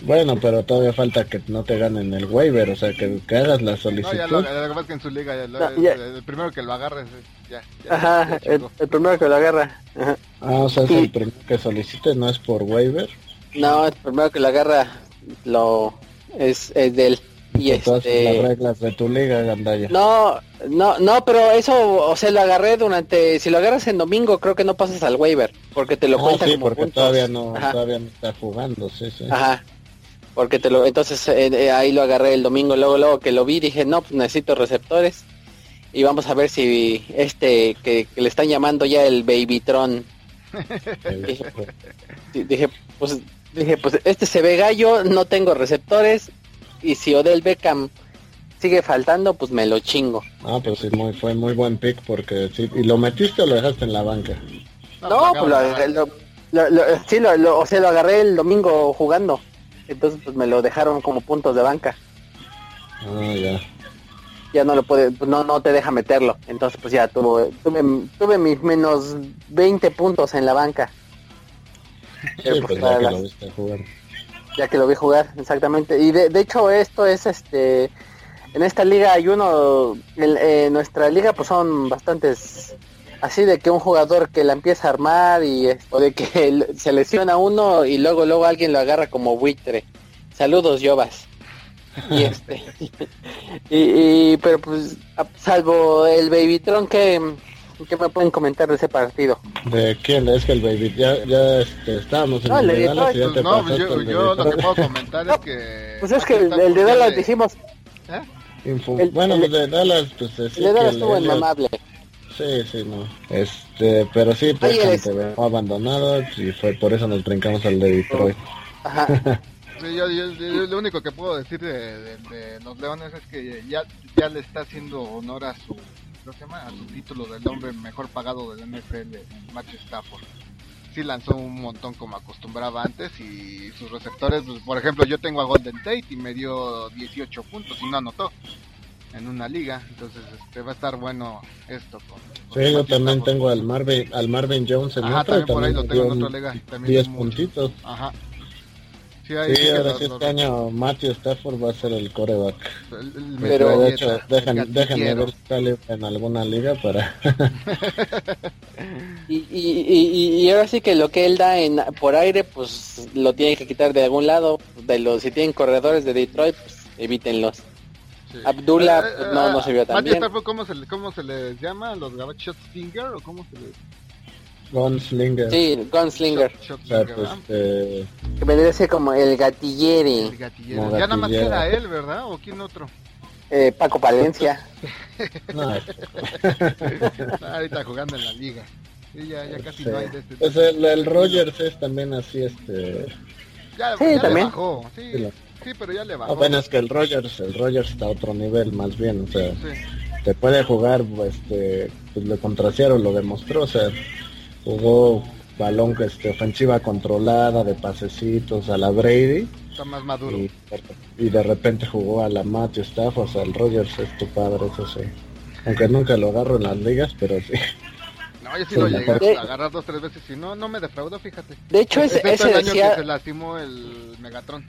Bueno, pero todavía falta que no te ganen el waiver, o sea, que, hagas la solicitud. No, ya lo, que en su liga, ya, el, primero que lo agarres, ya. Ajá, el, primero que lo agarra. Ah, o sea, es el primero que solicite, no es por waiver. No, el primero que lo agarra lo es, es de él. Y este... las reglas de tu liga, Gandaya. No, no, no, pero eso, o sea, lo agarré durante, si lo agarras en domingo, creo que no pasas al waiver, porque te lo ah, cuentan sí, porque todavía no, todavía no está jugando, sí, sí. Ajá, porque te lo entonces eh, eh, ahí lo agarré el domingo luego luego que lo vi dije no pues necesito receptores y vamos a ver si este que, le están llamando ya el Babytron. Dije, dije pues dije pues este se ve gallo no tengo receptores y si Odell Beckham sigue faltando pues me lo chingo. Ah pues sí muy fue muy buen pick porque sí y lo metiste o lo dejaste en la banca no, pues lo, sí lo, o sea lo agarré el domingo jugando. Entonces pues me lo dejaron como puntos de banca. Ah, ya. Ya no lo puede, pues, no, no te deja meterlo. Entonces pues ya tuve, tuve, mis menos 20 puntos en la banca. Pues, ya que lo jugar. Ya que lo vi jugar, exactamente. Y de, de hecho esto es este, en esta liga hay uno, en nuestra liga pues son bastantes así de que un jugador que la empieza a armar y o de que se lesiona uno y luego luego alguien lo agarra como buitre. Saludos, Yobas. Y este y, pero pues salvo el Babytron que ¿Qué me pueden comentar de ese partido? ¿De quién? Es que el Baby ya, ya este, estábamos en no, el de Dallas No, pues yo, yo lo que puedo comentar es que... Pues es que el, de Dallas dijimos... ¿Eh? bueno, el, de Dallas, pues es el de Dallas estuvo inmamable. Sí, sí, no. Este, pero sí, pues se ve abandonado y fue por eso nos brincamos al de Detroit. Ajá. Sí, yo, yo, lo único que puedo decir de, los Leones es que ya, ya le está haciendo honor a su, ¿cómo se llama? A su título del hombre mejor pagado del NFL, Match Stafford. Sí lanzó un montón como acostumbraba antes y sus receptores, pues, por ejemplo, yo tengo a Golden Tate y me dio 18 puntos y no anotó en una liga, entonces este va a estar bueno esto. sí, yo también tengo al Marvin, al Marvin Jones en Ajá, también por ahí lo tengo en otra liga, 10 puntitos. Ajá. Sí, ahora sí este año Matthew Stafford va a ser el coreback. Pero de hecho, déjenme ver si sale en alguna liga para... y, y, y, ahora sí que lo que él da en por aire, pues lo tiene que quitar de algún lado. De los Si tienen corredores de Detroit, pues evítenlos. Abdullah eh, pues, no, no se vio tan bien. ¿cómo se, ¿Cómo se les llama? ¿Los Gabachot Stinger o cómo se les...? Gunslinger. Sí, Gunslinger. este... Que vendría a ser como el gatillere. El gatillere. Ya nada más queda él, ¿verdad? ¿O quién otro? Eh, Paco Palencia. no. ahorita jugando en la liga. Sí, ya, ya casi no hay de este. Pues el, el Rogers es también así, este... Ya, sí, ya también. Le bajó. Sí, sí, pero ya le bajó. Apenas que el Rogers, el Rogers está a otro nivel, más bien, o sea... Te puede jugar, este, pues le contra lo demostró, o sea, jugó balón que este, ofensiva controlada, de pasecitos a la Brady. Está más maduro. Y, de repente jugó a la Matthew Stafford, o sea, el Rogers es tu padre, eso sí. Aunque nunca lo agarro en las ligas, pero sí. No, yo sí, lo llegué a agarrar dos tres veces y no, no me defraudó, fíjate. De hecho, ese, ese el año que se lastimó el Megatron.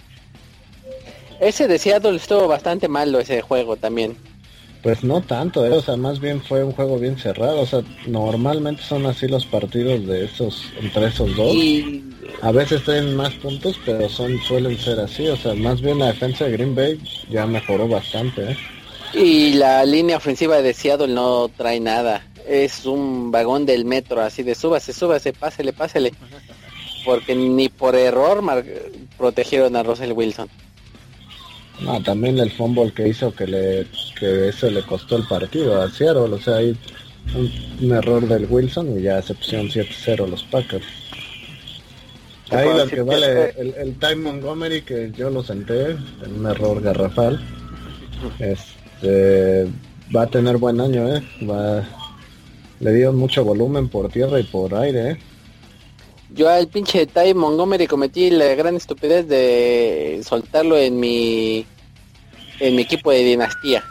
Ese de Seattle estuvo bastante malo ese juego también. Pues no tanto, eh, o sea, más bien fue un juego bien cerrado, o sea, normalmente son así los partidos de esos, entre esos dos. A veces tienen más puntos, pero son suelen ser así, o sea, más bien la defensa de Green Bay ya mejoró bastante, ¿eh? Y la línea ofensiva de Seattle no trae nada, es un vagón del metro, así de súbase, súbase, pásele, pásele. Porque ni por error protegieron a Russell Wilson. No, también el fumble que hizo que le que eso le costó el partido a Seattle, o sea, hay un, error del Wilson y ya excepción 7-0 los Packers. Ahí lo que vale el, el Time Montgomery que yo lo senté en un error garrafal. Este va a tener buen año, eh. Va le dio mucho volumen por tierra y por aire, eh. Yo al pinche Ty Montgomery cometí la gran estupidez de soltarlo en mi en mi equipo de dinastía.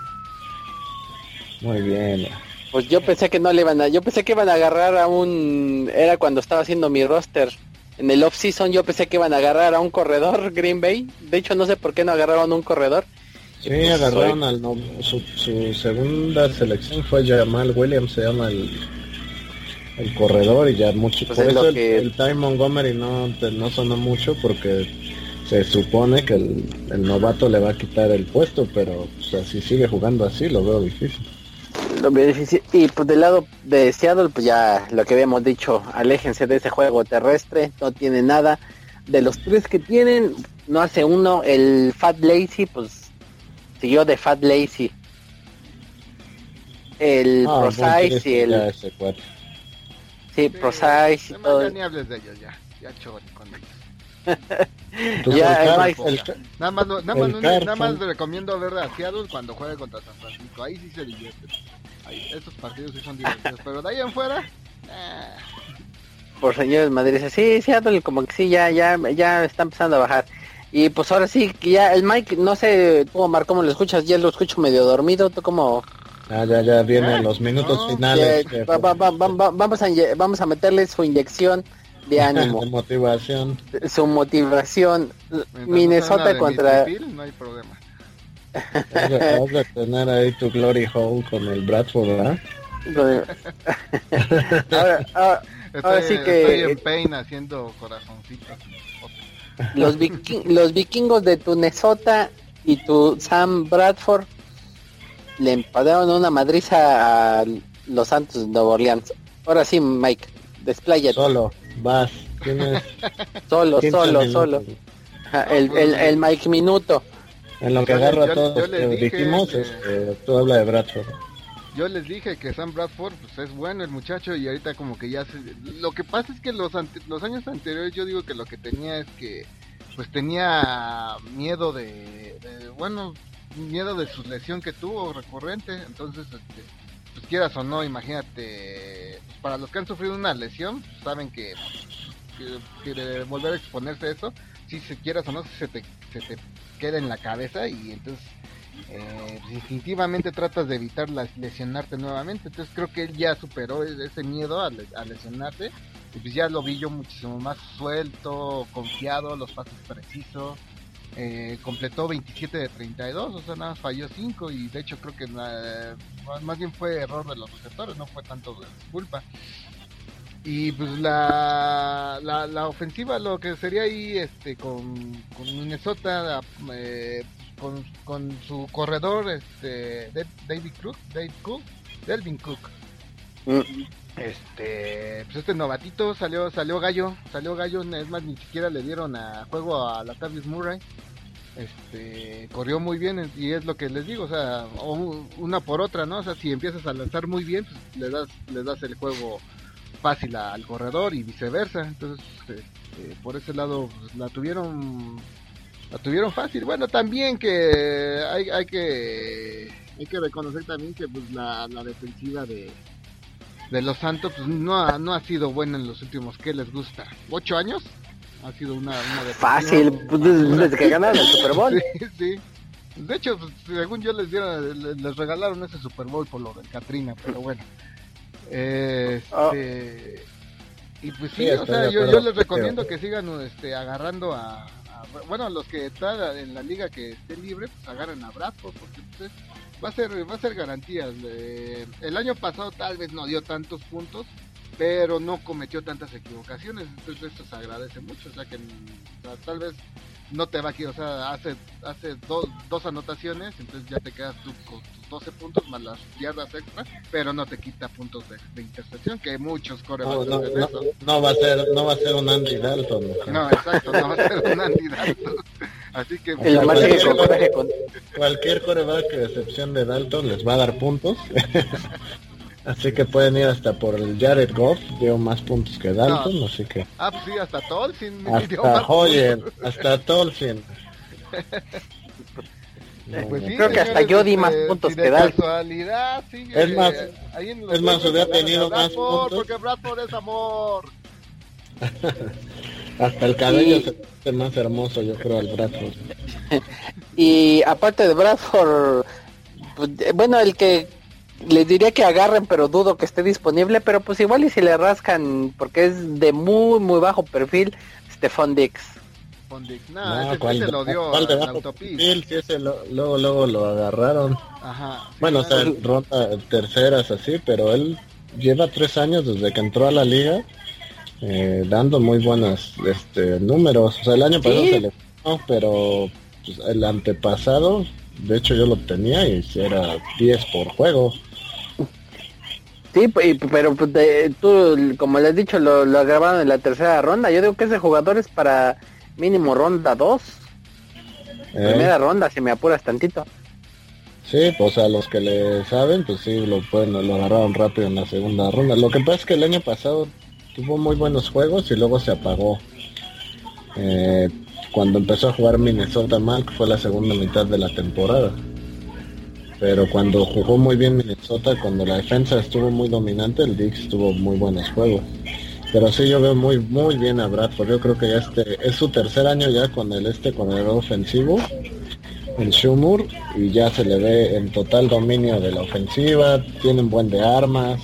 Muy bien. Pues yo pensé que no le iban a, yo pensé que iban a agarrar a un, era cuando estaba haciendo mi roster en el off season, yo pensé que iban a agarrar a un corredor Green Bay. De hecho no sé por qué no agarraron un corredor. Sí, agarraron al su, su, segunda selección fue Jamal Williams, se llama el el corredor y ya mucho. Pues por eso el, que... Time Montgomery no, no sonó mucho porque se supone que el, novato le va a quitar el puesto, pero si sigue jugando así lo veo difícil. Lo veo difícil. Y pues del lado de Seattle, pues ya lo que habíamos dicho, aléjense de ese juego terrestre, no tiene nada. De los tres que tienen, no hace uno, el Fat Lazy, pues siguió de Fat Lazy. El ah, y el... Sí, Precise y todo. Ya ni hables de ellos, ya. Ya chore con ellos. ya, el, nada más, nada, más, nada más recomiendo ver a Seattle cuando juegue contra San Francisco. Ahí sí se divierte. Ahí, estos partidos sí son divertidos. pero de ahí en fuera... Eh. Por señores Madrid, sí, Seattle como que sí, ya, ya, ya está empezando a bajar. Y pues ahora sí, que ya el Mike, no sé, tú Omar, ¿cómo lo escuchas? Ya lo escucho medio dormido, ¿tú cómo, Ah, ya, ya vienen los minutos finales. vamos, a, vamos a meterle su inyección de ánimo. de motivación. Su motivación. Minnesota contra... no hay problema. Vas a tener ahí tu glory hole con el Bradford, ¿verdad? ahora, ahora, estoy, sí que... Estoy en pain haciendo corazoncitos. Los, los vikingos de tu Minnesota y tu Sam Bradford le empadaron una madriza a los Santos de Nueva Orleans. Ahora sí, Mike, despláyate. Solo, vas. solo, solo, solo. el, el, el, Mike Minuto. En lo que agarro a todos los dijimos, este, tú habla de Bradford. Yo les dije que Sam Bradford pues, es bueno el muchacho y ahorita como que ya se... Lo que pasa es que los, los años anteriores yo digo que lo que tenía es que pues tenía miedo de, de bueno, miedo de su lesión que tuvo recurrente, entonces, este, pues quieras o no, imagínate, pues, para los que han sufrido una lesión, saben que, que, volver a exponerse a eso, si se quieras o no, se te, se te queda en la cabeza y entonces eh, definitivamente tratas de evitar lesionarte nuevamente. Entonces creo que él ya superó ese miedo a, lesionarte. Y pues ya lo vi yo muchísimo más suelto, confiado, los pasos precisos. Eh, completó 27 de 32, o sea, nada falló 5 y de hecho creo que más bien fue error de los receptores, no fue tanto de culpa. Y pues la, la, ofensiva, lo que sería ahí este con, Minnesota, eh, con, con, su corredor, este David Cook, David Cook, Delvin Cook. Mm. Este, pues este novatito salió, salió gallo, salió gallo, es más ni siquiera le dieron a juego a la Tavis Murray. Este, corrió muy bien y es lo que les digo, o sea, una por otra, ¿no? O sea, si empiezas a lanzar muy bien, pues le das, le das el juego fácil al corredor y viceversa. Entonces, este, por ese lado pues, la tuvieron la tuvieron fácil. Bueno, también que hay, hay que hay que reconocer también que pues la, la defensiva de, de los Santos pues, no, ha, no ha sido buena en los últimos, ¿qué les gusta? ¿Ocho años? Ha sido una, una Fácil, pues, desde, que ganaron el Super Bowl. sí, sí. De hecho, pues, según yo les dieron, les regalaron ese Super Bowl por lo del Katrina, pero bueno. Este, Y pues sí, o sea, yo, yo, les recomiendo que sigan este, agarrando a, bueno, los que están en la liga que esté libre, pues agarren a Bradford, porque pues, va a ser va a ser garantía. el año pasado tal vez no dio tantos puntos, pero no cometió tantas equivocaciones, entonces esto se agradece mucho, o sea que tal vez no te va aquí, o sea, hace hace dos anotaciones, entonces ya te quedas tú con tus 12 puntos más las yardas extra, pero no te quita puntos de, intercepción, que muchos corren no, no, no, va a ser no va a ser un Andy Dalton. No, exacto, no va a ser un Andy Dalton. Así que cualquier, coreback, de excepción de Dalton les va a dar puntos. Así que pueden ir hasta por el Jared Goff, dio más puntos que Dalton, así que... Ah, pues sí, hasta Tolkien. Hasta Hoyer, hasta Tolkien. pues sí, Creo que hasta yo di más puntos que Dalton. Sí, es eh, más, es más, hubiera tenido más puntos. Porque Bradford es amor. Hasta el cabello se ve más hermoso, yo creo, al Bradford. y aparte de Bradford, pues, bueno, el que les diría que agarren, pero dudo que esté disponible, pero pues igual y si le rascan, porque es de muy, muy bajo perfil, Stefan Dix. Dix. No, ese, lo dio al Sí, ese luego, luego lo agarraron. Ajá. bueno, o sea, ronda terceras así, pero él lleva tres años desde que entró a la liga eh, dando muy buenos este, números. O sea, el año pasado se le pero pues, el antepasado, de hecho yo lo tenía y era 10 por juego. Sí, pero pues, tú, como le has dicho, lo, lo grabaron en la tercera ronda. Yo digo que ese jugador es para mínimo ronda 2. Eh. Primera ronda, si me apuras tantito. Sí, pues a los que le saben, pues sí, lo pueden, lo agarraron rápido en la segunda ronda. Lo que pasa es que el año pasado tuvo muy buenos juegos y luego se apagó. Eh, cuando empezó a jugar Minnesota mal, fue la segunda mitad de la temporada pero cuando jugó muy bien Minnesota, cuando la defensa estuvo muy dominante, el Dix tuvo muy buenos juegos. Pero sí yo veo muy muy bien a Bradford. Yo creo que ya este es su tercer año ya con el este con el ofensivo, el Shumur, y ya se le ve en total dominio de la ofensiva, tienen buen de armas.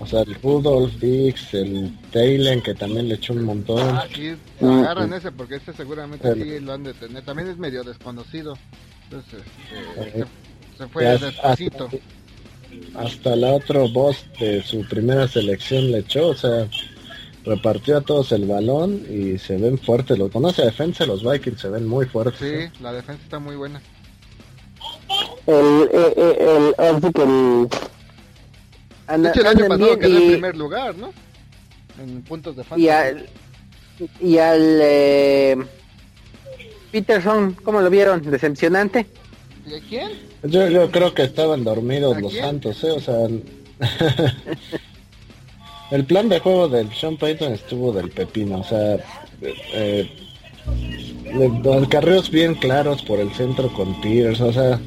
O sea, el Rudolph, Dix, el Taylen, que también le echó un montón. Ah, sí, agarran ese porque este seguramente sí lo han de tener. También es medio desconocido. Entonces, este, eh, se fue despacito. Hasta, la otro boss de su primera selección le echó, o sea, repartió a todos el balón y se ven fuertes. Lo conoce defensa, los Vikings se ven muy fuertes. Sí, ¿eh? la defensa está muy buena. El, el, el, el, el de hecho, el año pasado quedó en primer lugar, ¿no? En puntos de fantasy. Y al, y al eh, Peterson, ¿cómo lo vieron? ¿Decepcionante? ¿Y a quién? Yo, yo creo que estaban dormidos los santos, ¿eh? O sea... el plan de juego del Sean Payton estuvo del pepino, o sea... Eh, carreos bien claros por el centro con Peters, o sea...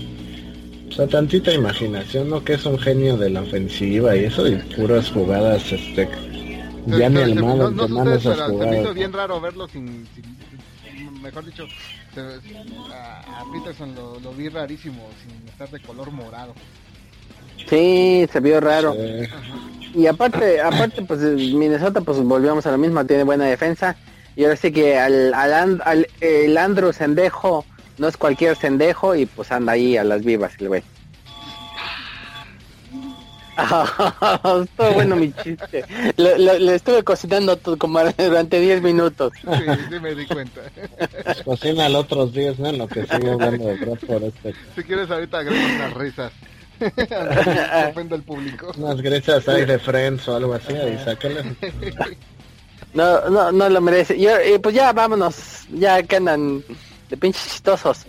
O sea, tantita imaginación, ¿no? Que es un genio de la ofensiva y eso, y puras jugadas, este... ya ni el malo no, no esas jugadas. Se me hizo bien raro verlo sin mejor dicho, a, Peterson lo, vi rarísimo, sin estar de color morado. Sí, se vio raro. Y aparte, aparte, pues Minnesota, pues volvemos a la misma, tiene buena defensa. Y ahora sí que al, al, el Andrew Sendejo no es cualquier sendejo y pues anda ahí a las vivas el güey. Estuvo bueno mi chiste. Le estuve cocinando todo como durante 10 minutos. Sí, sí me di cuenta. Pues cocina los otros días, ¿no? lo que sigue hablando de por este. Si quieres ahorita agrego unas risas. Ofendo al público. Unas grisas ahí de Friends o algo así, y sácale. No, no, no lo merece. Yo, pues ya vámonos, ya que andan de pinches chistosos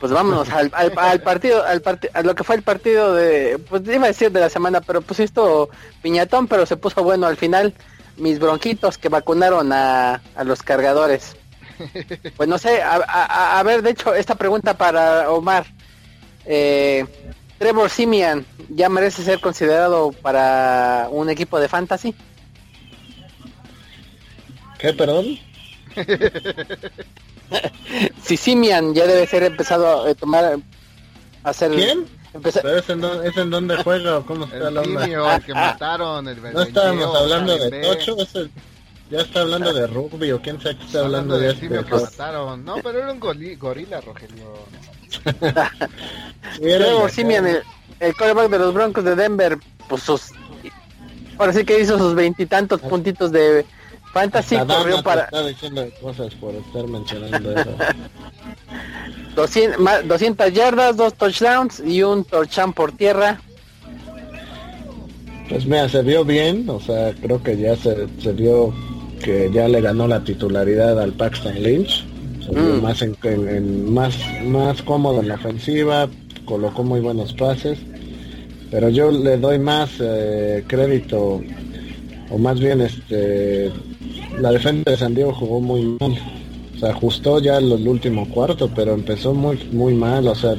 pues vámonos al, al, partido, al a lo que fue el partido de, pues iba a decir de la semana, pero pues esto piñatón, pero se puso bueno al final. Mis bronquitos que vacunaron a, a los cargadores. Pues no sé, a, a, ver, de hecho, esta pregunta para Omar. Eh, Trevor Simian, ¿ya merece ser considerado para un equipo de fantasy? ¿Qué, perdón? si Simian ya debe ser empezado a tomar a hacer ¿Quién? es, en ¿Es en dónde juega o cómo está el el que mataron, el No estábamos hablando de Tocho, ya está hablando de rugby o quién sabe qué está hablando, de, este. que mataron. No, pero era un gorila, Rogelio. Luego Simian, el, el quarterback de los Broncos de Denver, pues sus ahora sí que hizo sus veintitantos puntitos de Fantasy corrió para... Está diciendo cosas por estar mencionando eso. 200, 200 yardas, dos touchdowns y un touchdown por tierra. Pues mira, se vio bien, o sea, creo que ya se, se vio que ya le ganó la titularidad al Paxton Lynch. Se vio mm. más, en, más, más cómodo en la ofensiva, colocó muy buenos pases. Pero yo le doy más eh, crédito, o más bien este la defensa de San Diego jugó muy mal. O sea, ajustó ya el, último cuarto, pero empezó muy muy mal. O sea,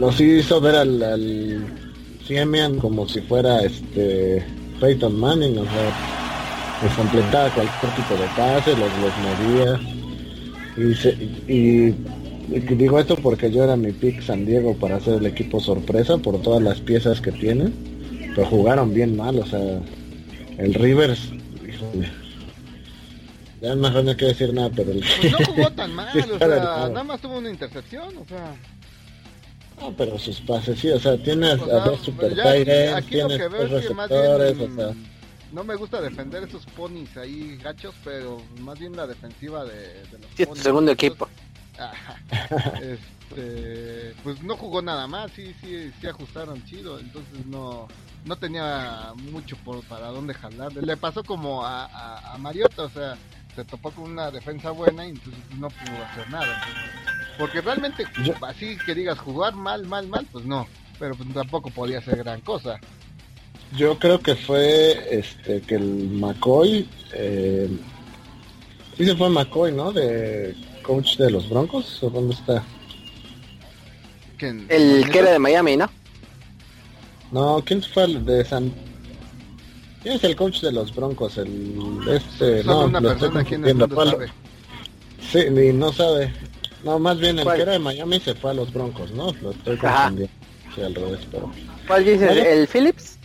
nos hizo ver al, al Siemian como si fuera este Peyton Manning. O sea, les completaba cualquier tipo de pase, los, los movía. Y, y, digo esto porque yo era mi pick San Diego para hacer el equipo sorpresa por todas las piezas que tienen. Pero jugaron bien mal, o sea, el Rivers, ya no quiero decir nada, pero... Pues no jugó tan mal, o sea, nada más tuvo una intercepción, o sea... No, pero sus pases, sí, o sea, tienes a dos super tight tienes dos receptores, o sea... No me gusta defender esos ponis ahí gachos, pero más bien la defensiva de, de los sí, tu segundo equipo. este, pues no jugó nada más, sí, sí, sí ajustaron chido, entonces no no tenía mucho por para dónde jalar. Le pasó como a, a, a Mariota, o sea, se topó con una defensa buena y entonces no pudo hacer nada. porque realmente, así que digas jugar mal, mal, mal, pues no. Pero pues tampoco podía ser gran cosa. Yo creo que fue este que el McCoy, eh, sí se fue McCoy, ¿no? De coach de los Broncos, ¿o dónde está? El que era de Miami, ¿no? No, ¿quién fue el de San ¿Quién es el coach de los Broncos? El este no, una lo persona aquí en sabe. Sí, ni no sabe. No, más bien el que era de Miami se fue a los Broncos, ¿no? Lo estoy confundiendo. Sí, al revés, pero. ¿Cuál dices? ¿El Phillips?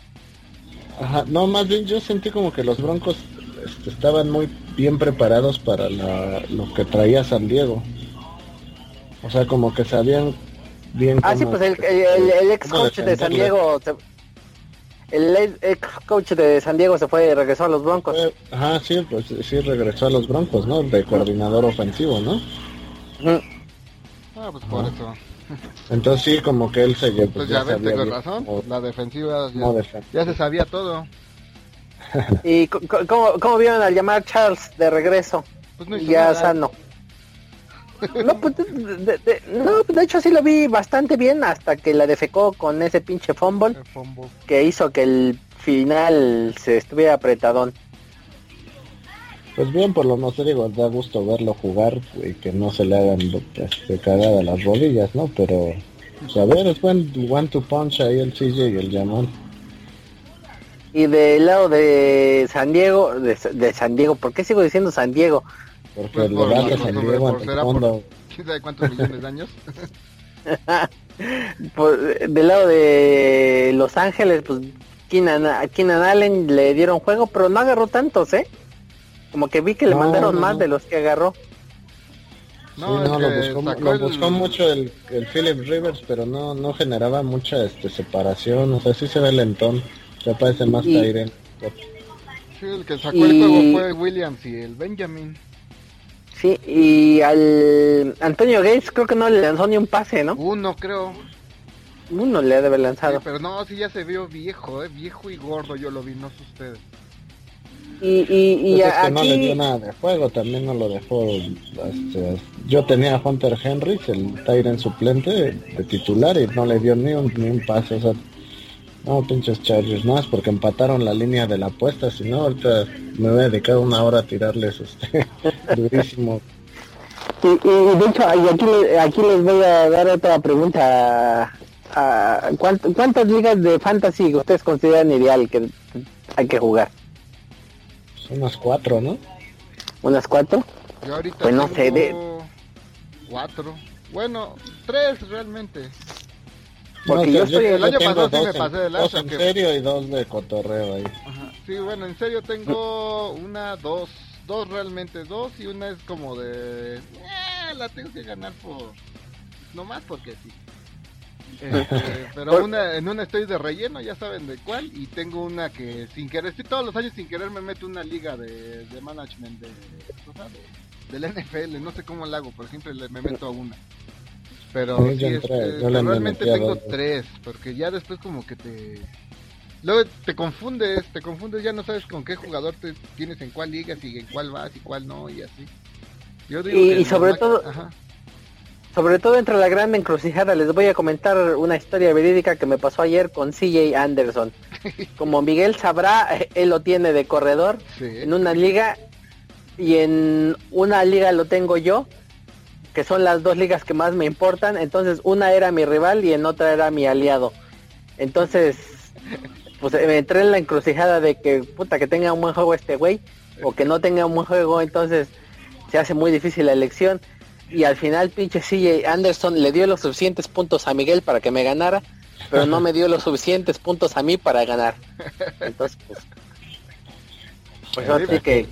Ajá, no, más bien yo sentí como que los Broncos este, estaban muy bien preparados para la, lo que traía San Diego. O sea, como que sabían bien. Ah, sí, pues el, el, el ex coach de San Diego el, coach de San Diego se fue y regresó a los Broncos. Eh, ajá, sí, pues sí regresó a los Broncos, ¿no? De coordinador ofensivo, ¿no? Ah, pues por eso. Entonces sí, como que él se Pues, pues ya, ves, tengo razón. la defensiva ya, se sabía todo. ¿Y cómo, cómo vieron al llamar Charles de regreso? Pues no ya sano. No, pues de, de, no, de hecho sí lo vi bastante bien hasta que la defecó con ese pinche fumble, que hizo que el final se estuviera apretadón. Pues bien, por lo menos digo, da gusto verlo jugar y que no se le hagan este, cagada las rodillas, ¿no? Pero, pues, a ver, es buen one to punch ahí el CJ y el Jamal. Y del lado de San Diego, de, de San Diego, ¿por qué sigo diciendo San Diego? Porque pues por, a San Diego en el fondo. ¿Quién sabe cuántos millones de años? del lado de Los Ángeles, pues Keenan, Allen le dieron juego, pero no agarró tantos, ¿eh? Como que vi que le mandaron más de los que agarró. No, lo, buscó, mucho el, el, Philip Rivers, pero no no generaba mucha este separación, o sea, sí se ve lentón, se parece más y... Tyren. Sí, el que sacó el juego fue Williams y el Benjamin. Sí, y al Antonio Gates creo que no le lanzó ni un pase, ¿no? Uno, creo. Uno le debe haber lanzado. pero no, sí ya se vio viejo, ¿eh? Viejo y gordo, yo lo vi, no sé ustedes. Y, y, y pues aquí... no le dio nada de juego, también no lo dejó. Este, yo tenía a Hunter Henry, el Tyrant suplente de, titular, y no le dio ni un, ni un pase. O sea, no, pinches Chargers, más porque empataron la línea de la apuesta, si no, ahorita me voy a dedicar una hora a tirarles este durísimo. Y, y, de hecho, aquí, aquí les voy a dar otra pregunta. a ¿Cuántas ligas de fantasy ustedes consideran ideal que hay que jugar? unas cuatro, ¿no? ¿Unas cuatro? Yo ahorita pues no sé, de... cuatro. Bueno, tres realmente. Porque yo, estoy, el año pasado sí me pasé de lanza. Dos en serio y dos de cotorreo ahí. Sí, bueno, en serio tengo una, dos, dos realmente, dos y una es como de... Eh, la tengo que ganar por... No más porque sí. Este, pero una, en una estoy de relleno, ya saben de cuál, y tengo una que sin querer, estoy todos los años sin querer me meto una liga de, de management de, de, del NFL, no sé cómo la hago, pero siempre me meto a una. Pero este, realmente tengo tres, porque ya después como que te... Luego te confundes, te confundes, ya no sabes con qué jugador te tienes en cuál liga, si en cuál vas y cuál no, y así. Yo digo y, sobre todo... Sobre todo entre la gran encrucijada, les voy a comentar una historia verídica que me pasó ayer con CJ Anderson. Como Miguel sabrá, él lo tiene de corredor en una liga y en una liga lo tengo yo, que son las dos ligas que más me importan. Entonces una era mi rival y en otra era mi aliado. Entonces, pues me entré en la encrucijada de que puta que tenga un buen juego este güey o que no tenga un buen juego, entonces se hace muy difícil la elección y al final pinche CJ Anderson le dio los suficientes puntos a Miguel para que me ganara, pero no me dio los suficientes puntos a mí para ganar. Entonces, pues... Pues así que...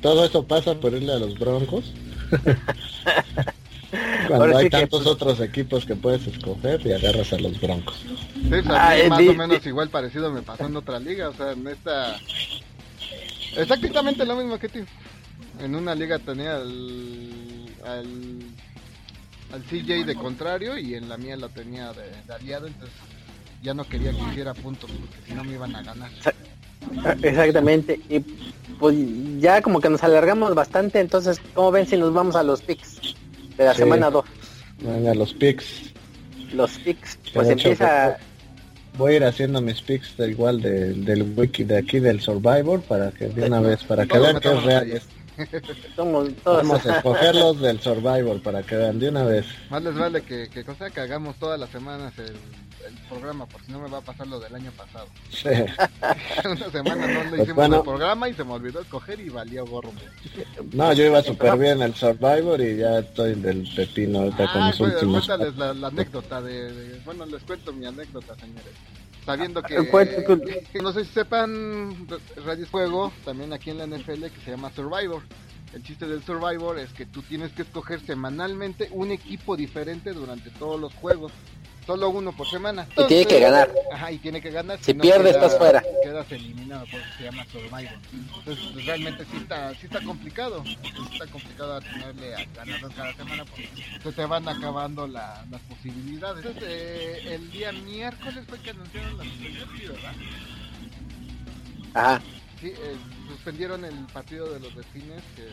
todo eso pasa por irle a los Broncos. Cuando hay tantos pues, otros equipos que puedes escoger y agarras a los Broncos. Sí, ah, más o menos igual parecido me pasó en otra liga, o sea, en esta... Exactamente lo mismo que tú. En una liga tenía al, al CJ de contrario y en la mía lo tenía de, aliado, entonces ya no quería que hiciera puntos porque si no me iban a ganar. Exactamente, y pues ya como que nos alargamos bastante, entonces, ¿cómo ven si nos vamos a los picks de la semana 2? Venga, los picks. Los picks, pues empieza... Voy a ir haciendo mis picks de igual del wiki de aquí del Survivor para que de una vez, para que vean que es real. Vamos a escogerlos del Survivor para que vean de una vez. Más les vale que, que, cosa que hagamos todas las semanas el, programa, porque si no me va a pasar lo del año pasado. Una semana no le pues hicimos el programa y se me olvidó escoger y valió gorro. No, yo iba súper bien el Survivor y ya estoy del pepino ahorita con los pues, últimos. Cuéntales la, anécdota de, Bueno, les cuento mi anécdota, señores sabiendo que no sé si sepan Radio Fuego también aquí en la NFL que se llama Survivor. El chiste del Survivor es que tú tienes que escoger semanalmente un equipo diferente durante todos los juegos solo uno por semana. y tiene que ganar. Ajá, y tiene que ganar. Si, pierde, estás fuera. Quedas eliminado, por eso se llama Survivor. Entonces, pues, realmente sí está, sí está complicado. Está complicado tenerle a ganador cada semana porque se te van acabando la, las posibilidades. Entonces, eh, el día miércoles fue que anunciaron la suspensión, ¿verdad? Ajá. Sí, eh, suspendieron el partido de los delfines que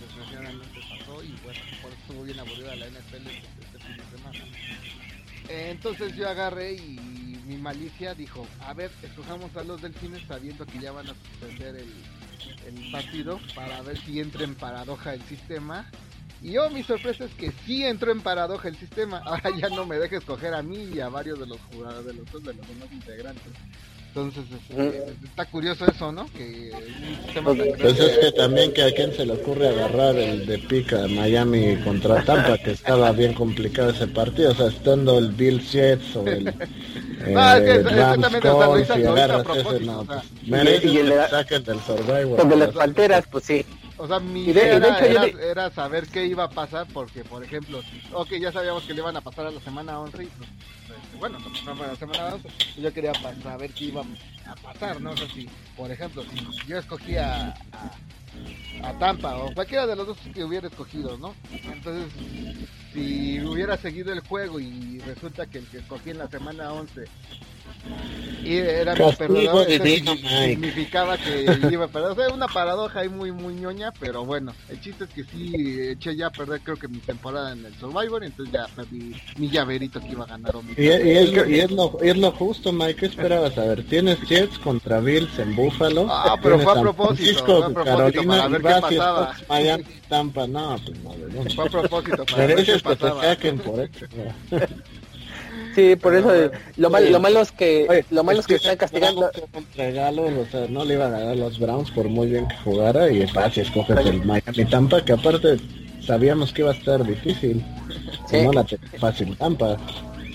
desgraciadamente pasó y bueno, por eso estuvo bien aburrida la NFL este, este fin de semana. Entonces yo agarré y mi malicia dijo, a ver, escojamos a los delfines sabiendo que ya van a suspender el, partido para ver si entra en paradoja el sistema. Y yo mi sorpresa es que sí entró en paradoja el sistema. Ahora ya no me deja escoger a mí y a varios de los jugadores, de los, de los demás integrantes. Entonces, este, está curioso eso, ¿no? Que pues es que también que a quién se le ocurre agarrar el de pica Miami contra Tampa, que estaba bien complicado ese partido, o sea, estando el Bill Jets o el no, es que, Rams Colts y agarras ese, no, pues, merece y el, saquen del Survivor. De las falteras, pues sí. O sea, mi idea era, era, saber qué iba a pasar porque, por ejemplo, ok, ya sabíamos que le iban a pasar a la semana 11 y pues, bueno, no, la semana 11 yo quería saber qué iba a pasar, ¿no? O sea, si, por ejemplo, si yo escogía a, a, Tampa o cualquiera de los dos que hubiera escogido, ¿no? Entonces, si hubiera seguido el juego y resulta que el que escogí en la semana 11 y era mi perdedor, significaba que iba a perder. O sea, una paradoja ahí muy, muy ñoña, pero bueno, el chiste es que sí eché ya a perder, creo que mi temporada en el Survivor, entonces ya perdí mi llaverito que iba a ganar. mi y, es, y, es, lo, es lo justo, Mike, ¿qué esperabas? A ver, tienes Jets contra Bills en Buffalo. Ah, pero fue a propósito, fue a propósito para ver qué pasaba. Miami, Tampa, no, pues no, Fue a propósito para ver qué pasaba. por eso. Sí, por eso lo, mal, lo malo es que lo malo es que, están castigando. O sea, no le iban a dar los Browns por muy bien que jugara y si escoges el Miami Tampa, que aparte sabíamos que iba a estar difícil. Sí. No la fácil Tampa.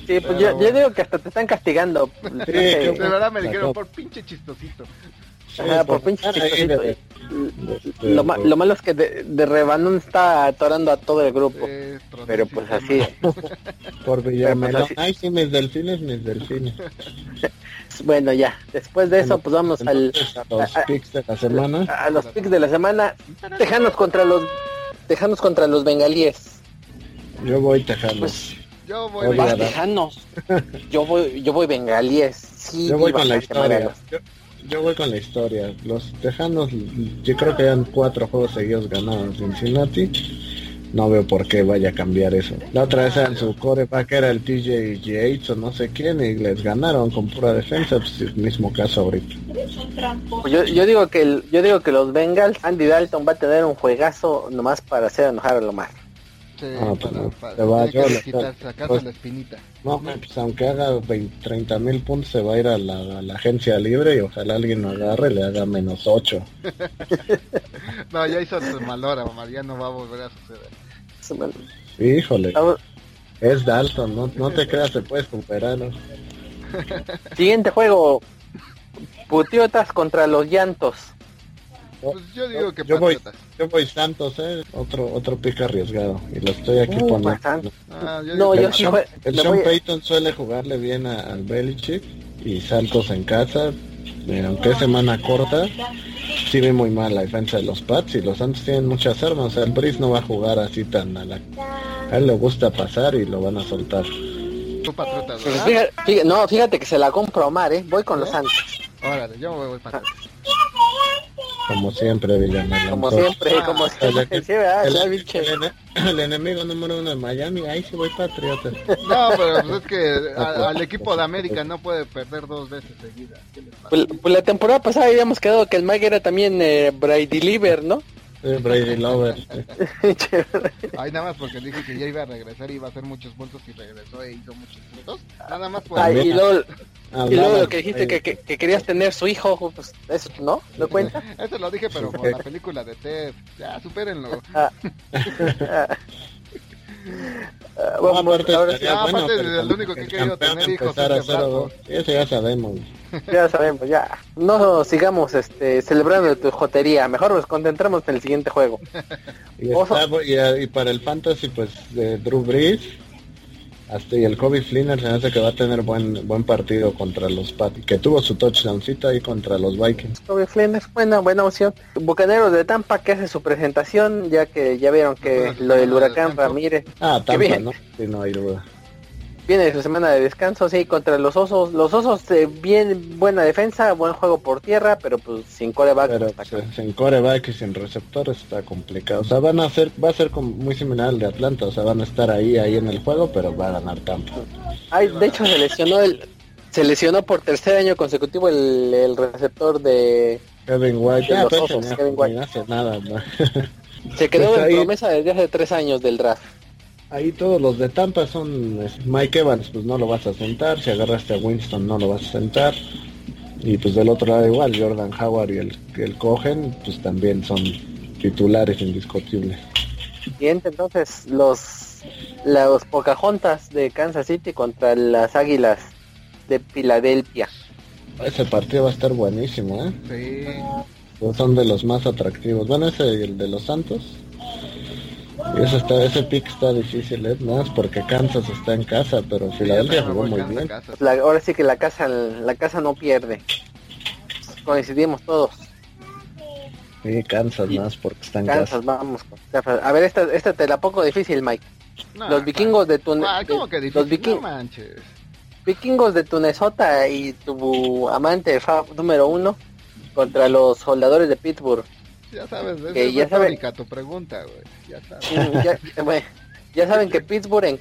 Sí, pues yo, yo, digo que hasta te están castigando. Sí, de verdad me dijeron por pinche chistosito por pinche lo, lo, malo es que de, de está atorando a todo el grupo. pero pues así. por Villamelón. Pues Ay, sí, mis delfines, mis delfines. bueno, ya. Después de eso, pues vamos al, a los picks de la semana. A, los picks de la semana. Tejanos contra los Tejanos contra los bengalíes. Yo voy Tejanos. Pues, yo voy Tejanos. yo voy yo voy bengalíes. Sí, yo voy con la historia. Yo voy con la historia. Los Tejanos, yo creo que hayan cuatro juegos seguidos ganados Cincinnati. No veo por qué vaya a cambiar eso. La otra vez en su coreback era el TJ Yates o no sé quién y les ganaron con pura defensa. Pues el mismo caso ahorita. Yo, yo digo que el, yo digo que los Bengals, Andy Dalton va a tener un juegazo nomás para hacer enojar a Lomar. Ah, pues te va, yo pues, la espinita. No, pues aunque haga 20, 30 mil puntos se va a ir a la, agencia libre y ojalá alguien lo agarre y le haga menos 8. no, ya hizo su mal hora, ya no va a volver a suceder. Híjole. Es Dalton, no, no te creas, se puede superar. Siguiente juego. Putiotas contra los llantos. Pues yo digo que yo voy, yo voy Santos, ¿eh? Otro otro pick arriesgado. Y lo estoy aquí uh, poniendo. Ah, no, yo sí El Sean Payton suele jugarle bien al Belichick y Santos en casa. Eh, aunque es semana corta, sí ve muy mal la defensa de los Pats y los Santos tienen muchas armas. O sea, el Brice no va a jugar así tan a la... A él le gusta pasar y lo van a soltar. Tu patriota, fíjate, no, fíjate que se la compro a Omar, ¿eh? Voy con los Santos. Órale, yo voy, voy para como siempre, Villamelón. Como siempre, como siempre. El, enemigo número uno de Miami, ahí sí voy patriota. No, pero pues es que al equipo de América no puede perder dos veces seguidas. Pues, pues, la temporada pasada habíamos quedado que el Mike era también eh, Brady Liver, ¿no? Brady Lover. Ay, nada más porque dije que ya iba a regresar y iba a hacer muchos puntos y regresó e hizo muchos puntos. Nada más por Ay, y luego, y luego lo que dijiste que, que, querías tener su hijo, pues eso, ¿no? ¿Lo cuenta? eso lo dije, pero por la película de Ted. Ya, supérenlo. Ah. Uh, bueno, aparte, ahora, ya, bueno, aparte el único que he querido tener hijos es Eso ya sabemos. ya sabemos, ya. No sigamos este celebrando tu jotería. Mejor nos concentramos en el siguiente juego. y, está, y, y, para el fantasy, pues, de Drew Brees hasta y el Kobe Flinner se hace que va a tener buen buen partido contra los Pats, que tuvo su touchdowncito ahí contra los Vikings. Kobe Flinner, buena, buena opción. Bucaneros de Tampa que hace su presentación, ya que ya vieron que lo del huracán Ramírez. Ah, Tampa, ¿no? Sí, no hay duda viene su semana de descanso, sí, contra los osos. Los osos, eh, bien buena defensa, buen juego por tierra, pero pues sin coreback. Pero sin coreback y sin receptores está complicado. O sea, van a ser, va a ser como muy similar al de Atlanta, o sea, van a estar ahí, ahí en el juego, pero va a ganar Tampa. Ay, de hecho se lesionó el, se lesionó por tercer año consecutivo el, el receptor de Kevin White. Ah, pues, Kevin White. hace nada, Se quedó pues en promesa desde hace tres años del draft. Ahí todos los de Tampa son Mike Evans, pues no lo vas a sentar. Si agarraste a Winston, no lo vas a sentar. Y pues del otro lado igual, Jordan Howard y el, el Cohen, pues también son titulares indiscutibles. Siguiente entonces los los Pocahontas de Kansas City contra las Águilas de Filadelfia. Ese partido va a estar buenísimo, ¿eh? Sí. Son de los más atractivos. Bueno, ese el de los Santos. Y eso está, ese pick está difícil, ¿eh? Más porque Kansas está en casa, pero Filadelfia jugó muy bien. ahora sí que la casa, la casa no pierde. Coincidimos todos. Sí, Kansas más porque está en Kansas, vamos. A ver, esta, esta te la pongo difícil, Mike. los vikingos de tu... los vikingos vikingos de Tunesota y tu amante número uno contra los soldadores de Pittsburgh. Ya sabes, es ya saben... tu pregunta, güey. Ya sabes. ya, saben que Pittsburgh en,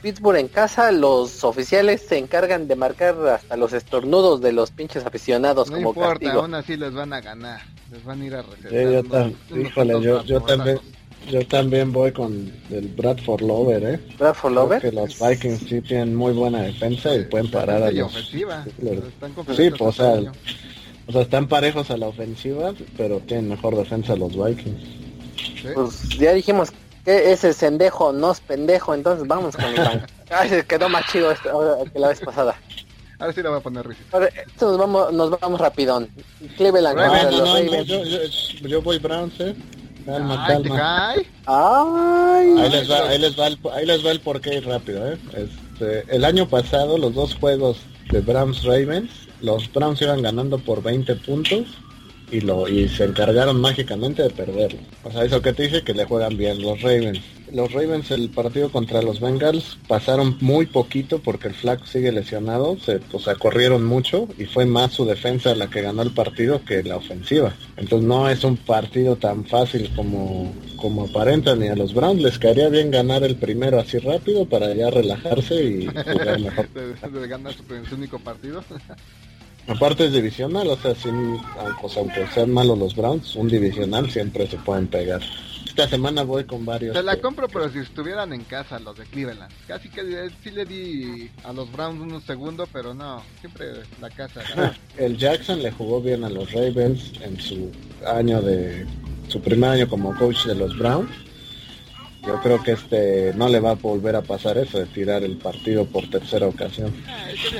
Pittsburgh en casa, los oficiales se encargan de marcar hasta los estornudos de los pinches aficionados no como importa, aún así les van a ganar. Les van a ir a recetar. yo, yo también yo también voy con el Bradford Lover, ¿eh? Bradford Lover. Que los Vikings sí tienen muy buena defensa y pueden parar a los... Ofensiva. Sí, pues, o sea, o sea, están parejos a la ofensiva, pero tienen mejor defensa los Vikings. Pues ya dijimos que ese sendejo no es pendejo, entonces vamos con el Ay, se quedó más chido esto, que la vez pasada. Ahora sí la voy a poner risa. nos vamos, nos vamos rapidón. Cleveland contra los Ravens. Yo, yo, yo, voy Browns, ¿eh? Calma, calma. Ay. Ahí les va, ahí les va el, ahí les va el porqué rápido, ¿eh? Este, el año pasado los dos juegos de Browns Ravens, los Browns iban ganando por 20 puntos y lo y se encargaron mágicamente de perderlo. O sea, eso que te dice que le juegan bien los Ravens. Los Ravens el partido contra los Bengals pasaron muy poquito porque el flag sigue lesionado, se, o sea, corrieron mucho y fue más su defensa la que ganó el partido que la ofensiva. Entonces no es un partido tan fácil como como aparenta ni a los Browns les caería bien ganar el primero así rápido para ya relajarse y jugar mejor. ganar su único partido. Aparte es divisional, o sea, sin, aunque sean malos los Browns, un divisional siempre se pueden pegar. Esta semana voy con varios. Te la compro, pero si estuvieran en casa los de Cleveland. Casi que sí le di a los Browns unos segundos, pero no, siempre la casa. El Jackson le jugó bien a los Ravens en su año de su primer año como coach de los Browns yo creo que este no le va a volver a pasar eso de tirar el partido por tercera ocasión.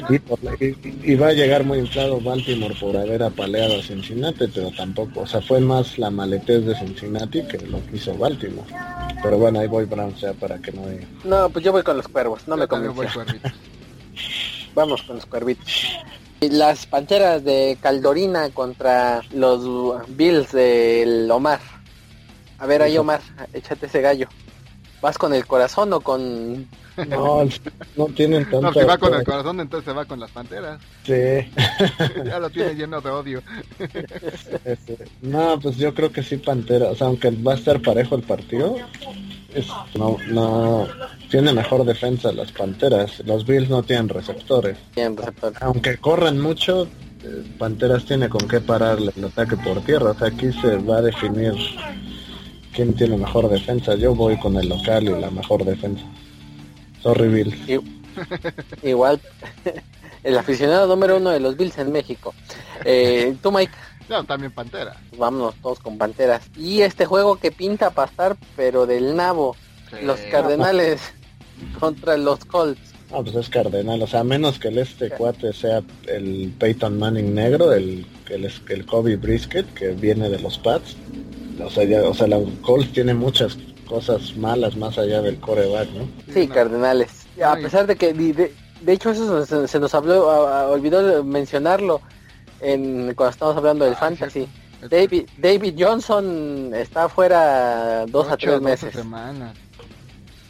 Y, va a llegar muy inflado Baltimore por haber apaleado a Cincinnati, pero tampoco, o sea, fue más la maletez de Cincinnati que lo que hizo Baltimore. Pero bueno, ahí voy Brown, sea para que no diga. No, pues yo voy con los cuervos, no me convence. Vamos con los cuervitos. Y las panteras de Caldorina contra los Bills del Omar. A ver ahí Omar, échate ese gallo. ¿Vas con el corazón o con...? No, no tienen tanto... No, si va con el corazón, entonces se va con las panteras. Sí. ya lo tiene lleno de odio. no, pues yo creo que sí panteras. O sea, aunque va a estar parejo el partido, es, no, no... Tiene mejor defensa las panteras. Los Bills no tienen receptores. Tienen receptores. Aunque corran mucho, eh, Panteras tiene con qué pararle el ataque por tierra. O sea, aquí se va a definir quién tiene mejor defensa. Yo voy con el local y la mejor defensa. Sorry, Bills. Igual, el aficionado número uno de los Bills en México. Eh, ¿Tú, Mike? No, también Pantera. Vámonos todos con Panteras. Y este juego que pinta pasar, pero del nabo. Los Cardenales contra los Colts. Ah, pues es Cardenal, o sea, a menos que el este cuate sea el Peyton Manning negro, el, el, el Kobe Brisket, que viene de los Pats, o sea, ya, o sea, la Colts tiene muchas cosas malas más allá del coreback, ¿no? Sí, Cardenales. A pesar de que, de, hecho, eso se, nos habló, olvidó mencionarlo en cuando estamos hablando del ah, fantasy. David, David Johnson está fuera dos a tres meses. Semanas.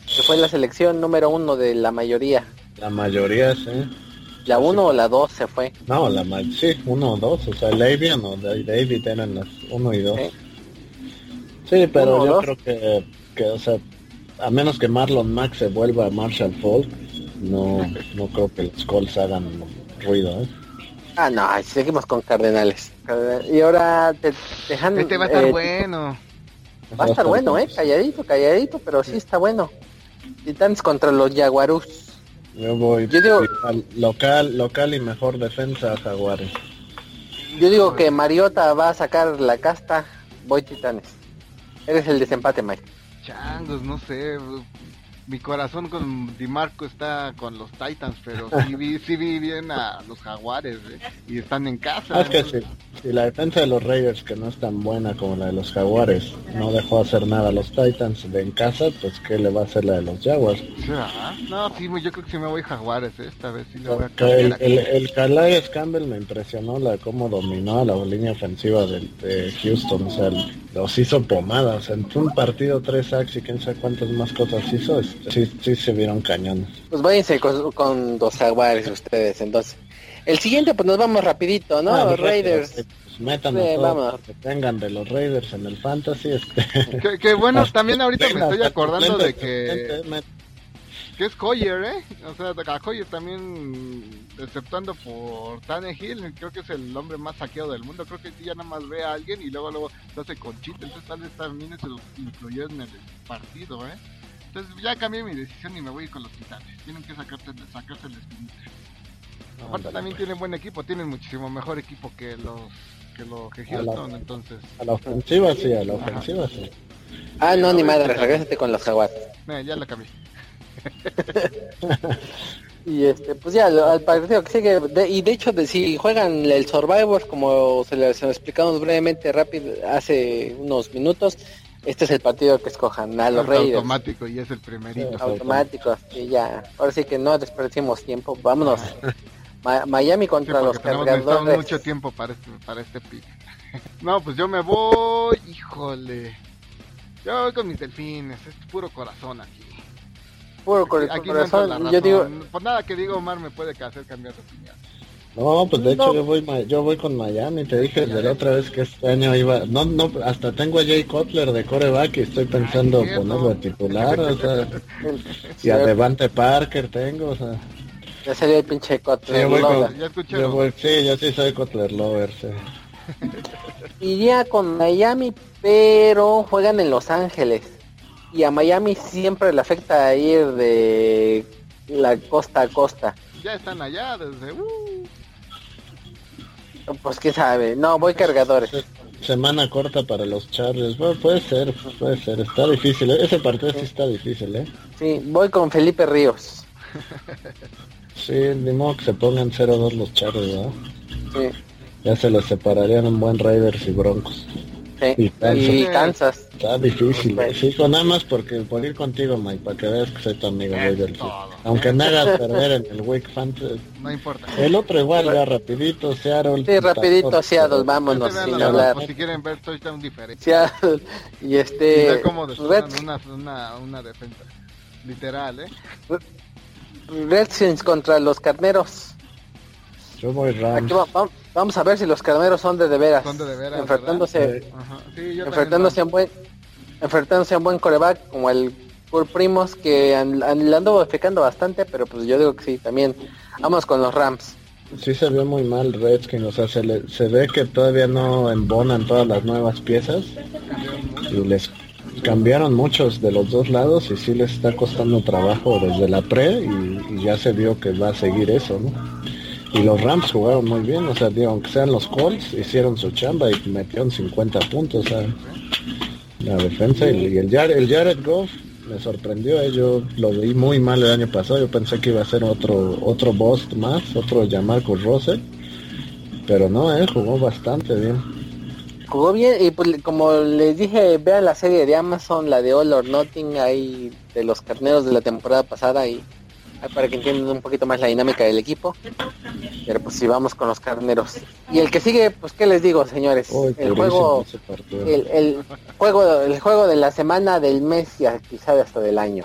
Que fue la selección número uno de la mayoría. La mayoría, sí. ¿La uno o la dos se fue? No, la sí, uno o dos. O sea, David o David eran las uno y dos. Sí, pero yo creo que, que, o sea, a menos que Marlon Max se vuelva a Marshall Falk, no, no creo que los Colts hagan ruido, ¿eh? Ah, no, seguimos con Cardenales. Y ahora te, dejan, Este va a estar eh, bueno. Va a estar bueno, ¿eh? Calladito, calladito, pero sí está bueno. Titans contra los Jaguarus. Yo voy yo digo... local, local y mejor defensa a Jaguares. Yo digo que Mariota va a sacar la casta, voy Titanes. Eres el desempate, Mike. Changos, no sé mi corazón con DiMarco está con los Titans, pero sí vi, sí vi bien a los Jaguares ¿eh? y están en casa. es que si, la defensa de los Raiders, que no es tan buena como la de los Jaguares, no dejó hacer nada a los Titans de en casa, pues ¿qué le va a hacer la de los Jaguars? No, sí, yo creo que sí me voy Jaguares, ¿eh? esta vez sí le voy a El, el, el Calais Campbell me impresionó la cómo dominó a la línea ofensiva de, de Houston, o sea, los hizo pomadas, en un partido tres sacks y quién sabe cuántas más cosas hizo, sí, sí se vieron cañones. Pues váyanse con, con los jaguares ustedes, entonces. El siguiente, pues nos vamos rapidito, ¿no? Ah, Raiders. Pues, metan que tengan de los Raiders en el Fantasy. Este. Que, bueno, también ahorita me estoy acordando de que que es Coyer, ¿eh? O sea, a Coyer también, exceptuando por Hill, creo que es el hombre más saqueado del mundo. Creo que ya nada más ve a alguien y luego luego se hace conchita. Entonces tal vez también se lo incluyó en el partido, ¿eh? Entonces ya cambié mi decisión y me voy con los titanes. Tienen que sacarse, sacarse el espinita. Aparte también tienen buen equipo, tienen muchísimo mejor equipo que los que lo que Houston, entonces. A la ofensiva sí, a la ofensiva sí. Ah, no, ni madre, regrésate con los jaguares. Ya la cambié. y este, pues ya, al partido que sigue, y de hecho, de, si juegan el Survivor, como se les explicamos brevemente rápido hace unos minutos, este es el partido que escojan a los Reyes. Automático y es el primerito. automático, y ya. Ahora sí que no desperdiciemos tiempo, vámonos. Miami contra los cargadores. mucho tiempo para este, para este pick. no, pues yo me voy, híjole. Yo voy con mis delfines, es puro corazón aquí. Puro Aquí corazón. yo digo... Por nada que diga Omar me puede hacer cambiar de opinión. No, pues de hecho yo voy yo voy con Miami, te dije desde la otra vez que este año iba, no, no, hasta tengo a Jay Cutler de coreback y estoy pensando ponerlo de titular, o sea, y a Devante Parker tengo, o sea. Ya salió el pinche Cutler. Sí, yo voy sí, yo sí soy Cutler lover, sí. Iría con Miami, pero juegan en Los Ángeles y a Miami siempre le afecta ir de la costa a costa. Ya están allá desde... Uh. Pues qué sabe, no, voy cargadores. Semana corta para los Chargers, bueno, puede ser, puede ser, está difícil, ¿eh? ese partido sí está difícil, ¿eh? Sí, voy con Felipe Ríos. sí, ni modo que se pongan 0-2 los Chargers, ¿verdad? Sí. Ya se los separarían un buen Raiders y Broncos. Y, Kansas. Está difícil, sí, nada más porque por ir contigo, Mike, para que veas que soy tu amigo, voy del Aunque me hagas perder en el Wake Fantasy. No importa. El otro igual, ya rapidito, Seattle. Sí, rapidito, Seattle, vámonos, sin hablar. si quieren ver touchdown diferente. Seattle, y este... Y ver cómo una, una, una defensa. Literal, ¿eh? Redskins contra los carneros. Yo voy Rams. vamos a ver si los carneros son de de veras. Son de, de veras enfrentándose, enfrentándose en buen, enfrentándose en buen coreback como el por Primos que le ando defecando bastante, pero pues yo digo que sí, también. Vamos con los Rams. Sí se ve muy mal Redskins, o sea, se, le, se ve que todavía no embonan todas las nuevas piezas y les cambiaron muchos de los dos lados y sí les está costando trabajo desde la pre y, y ya se vio que va a seguir eso, ¿no? Y los Rams jugaron muy bien, o sea, aunque sean los Colts, hicieron su chamba y metieron 50 puntos a la defensa. Y, el, Jared, el Jared Goff me sorprendió, eh, yo lo vi muy mal el año pasado, yo pensé que iba a ser otro otro Bost más, otro Jamarcus Russell, pero no, eh, jugó bastante bien. Jugó bien y pues, como les dije, vean la serie de Amazon, la de All or Nothing, ahí de los carneros de la temporada pasada y para que entiendan un poquito más la dinámica del equipo. Pero pues si vamos con los carneros. Y el que sigue, pues qué les digo, señores. el juego el, juego el juego de la semana, del mes y quizá hasta del año.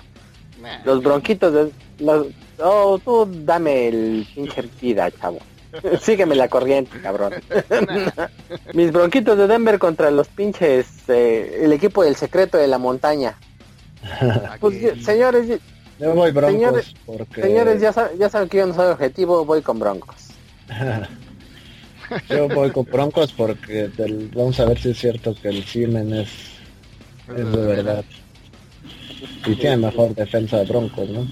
Los bronquitos de los oh, tú dame el pinche vida, chavo. Sígueme la corriente, cabrón. Mis bronquitos de Denver contra los pinches eh, el equipo del secreto de la montaña. Pues, señores, yo voy Broncos señores, porque... Señores, ya, ya saben que yo no soy objetivo, voy con Broncos. yo voy con Broncos porque vamos a ver si es cierto que el Simen es, es de verdad. Y tiene mejor defensa de Broncos, ¿no?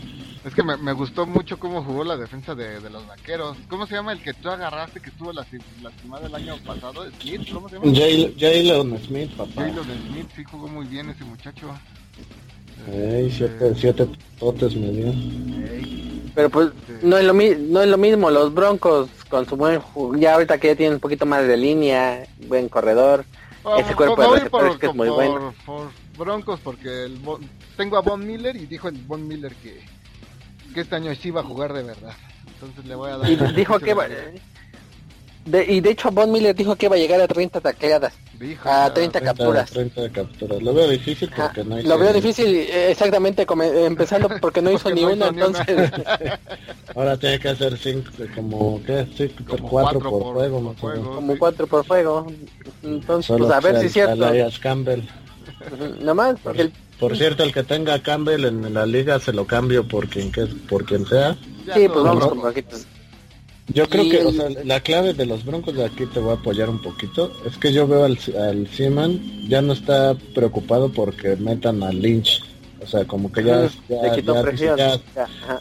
Es que me, gustó mucho cómo jugó la defensa de, los vaqueros. ¿Cómo se llama el que tú agarraste que tuvo la lastimada el año pasado? ¿Smith? ¿Cómo se llama? Jalen Smith, papá. Jalen Smith, sí jugó muy bien ese muchacho. Ey, siete, siete totes me dio. Pero pues no es, lo no es lo mismo, los Broncos con su buen ya ahorita que ya tienen un poquito más de línea, buen corredor, ah, ese cuerpo de receptores que es muy bueno. Por Broncos porque el, tengo a Von Miller y dijo el Von Miller que, que este año sí iba a jugar de verdad. Entonces le voy a dar... Y dijo que y de hecho Von Miller dijo que iba a llegar a 30 tacleadas. A 30, capturas. 30 capturas. Lo veo difícil porque no Lo veo difícil eh, exactamente empezando porque no hizo ni una, entonces... Ahora tiene que hacer 5, como, ¿qué? 4 por, juego. Como 4 por juego. Entonces, pues a ver si es cierto. Campbell. Nomás, porque el... Por cierto, el que tenga a Campbell en la liga se lo cambio por quien, que, por quien sea. Sí, pues vamos con poquitos. Yo creo que o sea, la clave de los Broncos de aquí te voy a apoyar un poquito. Es que yo veo al, al Seaman ya no está preocupado porque metan a Lynch. O sea, como que ya, ya,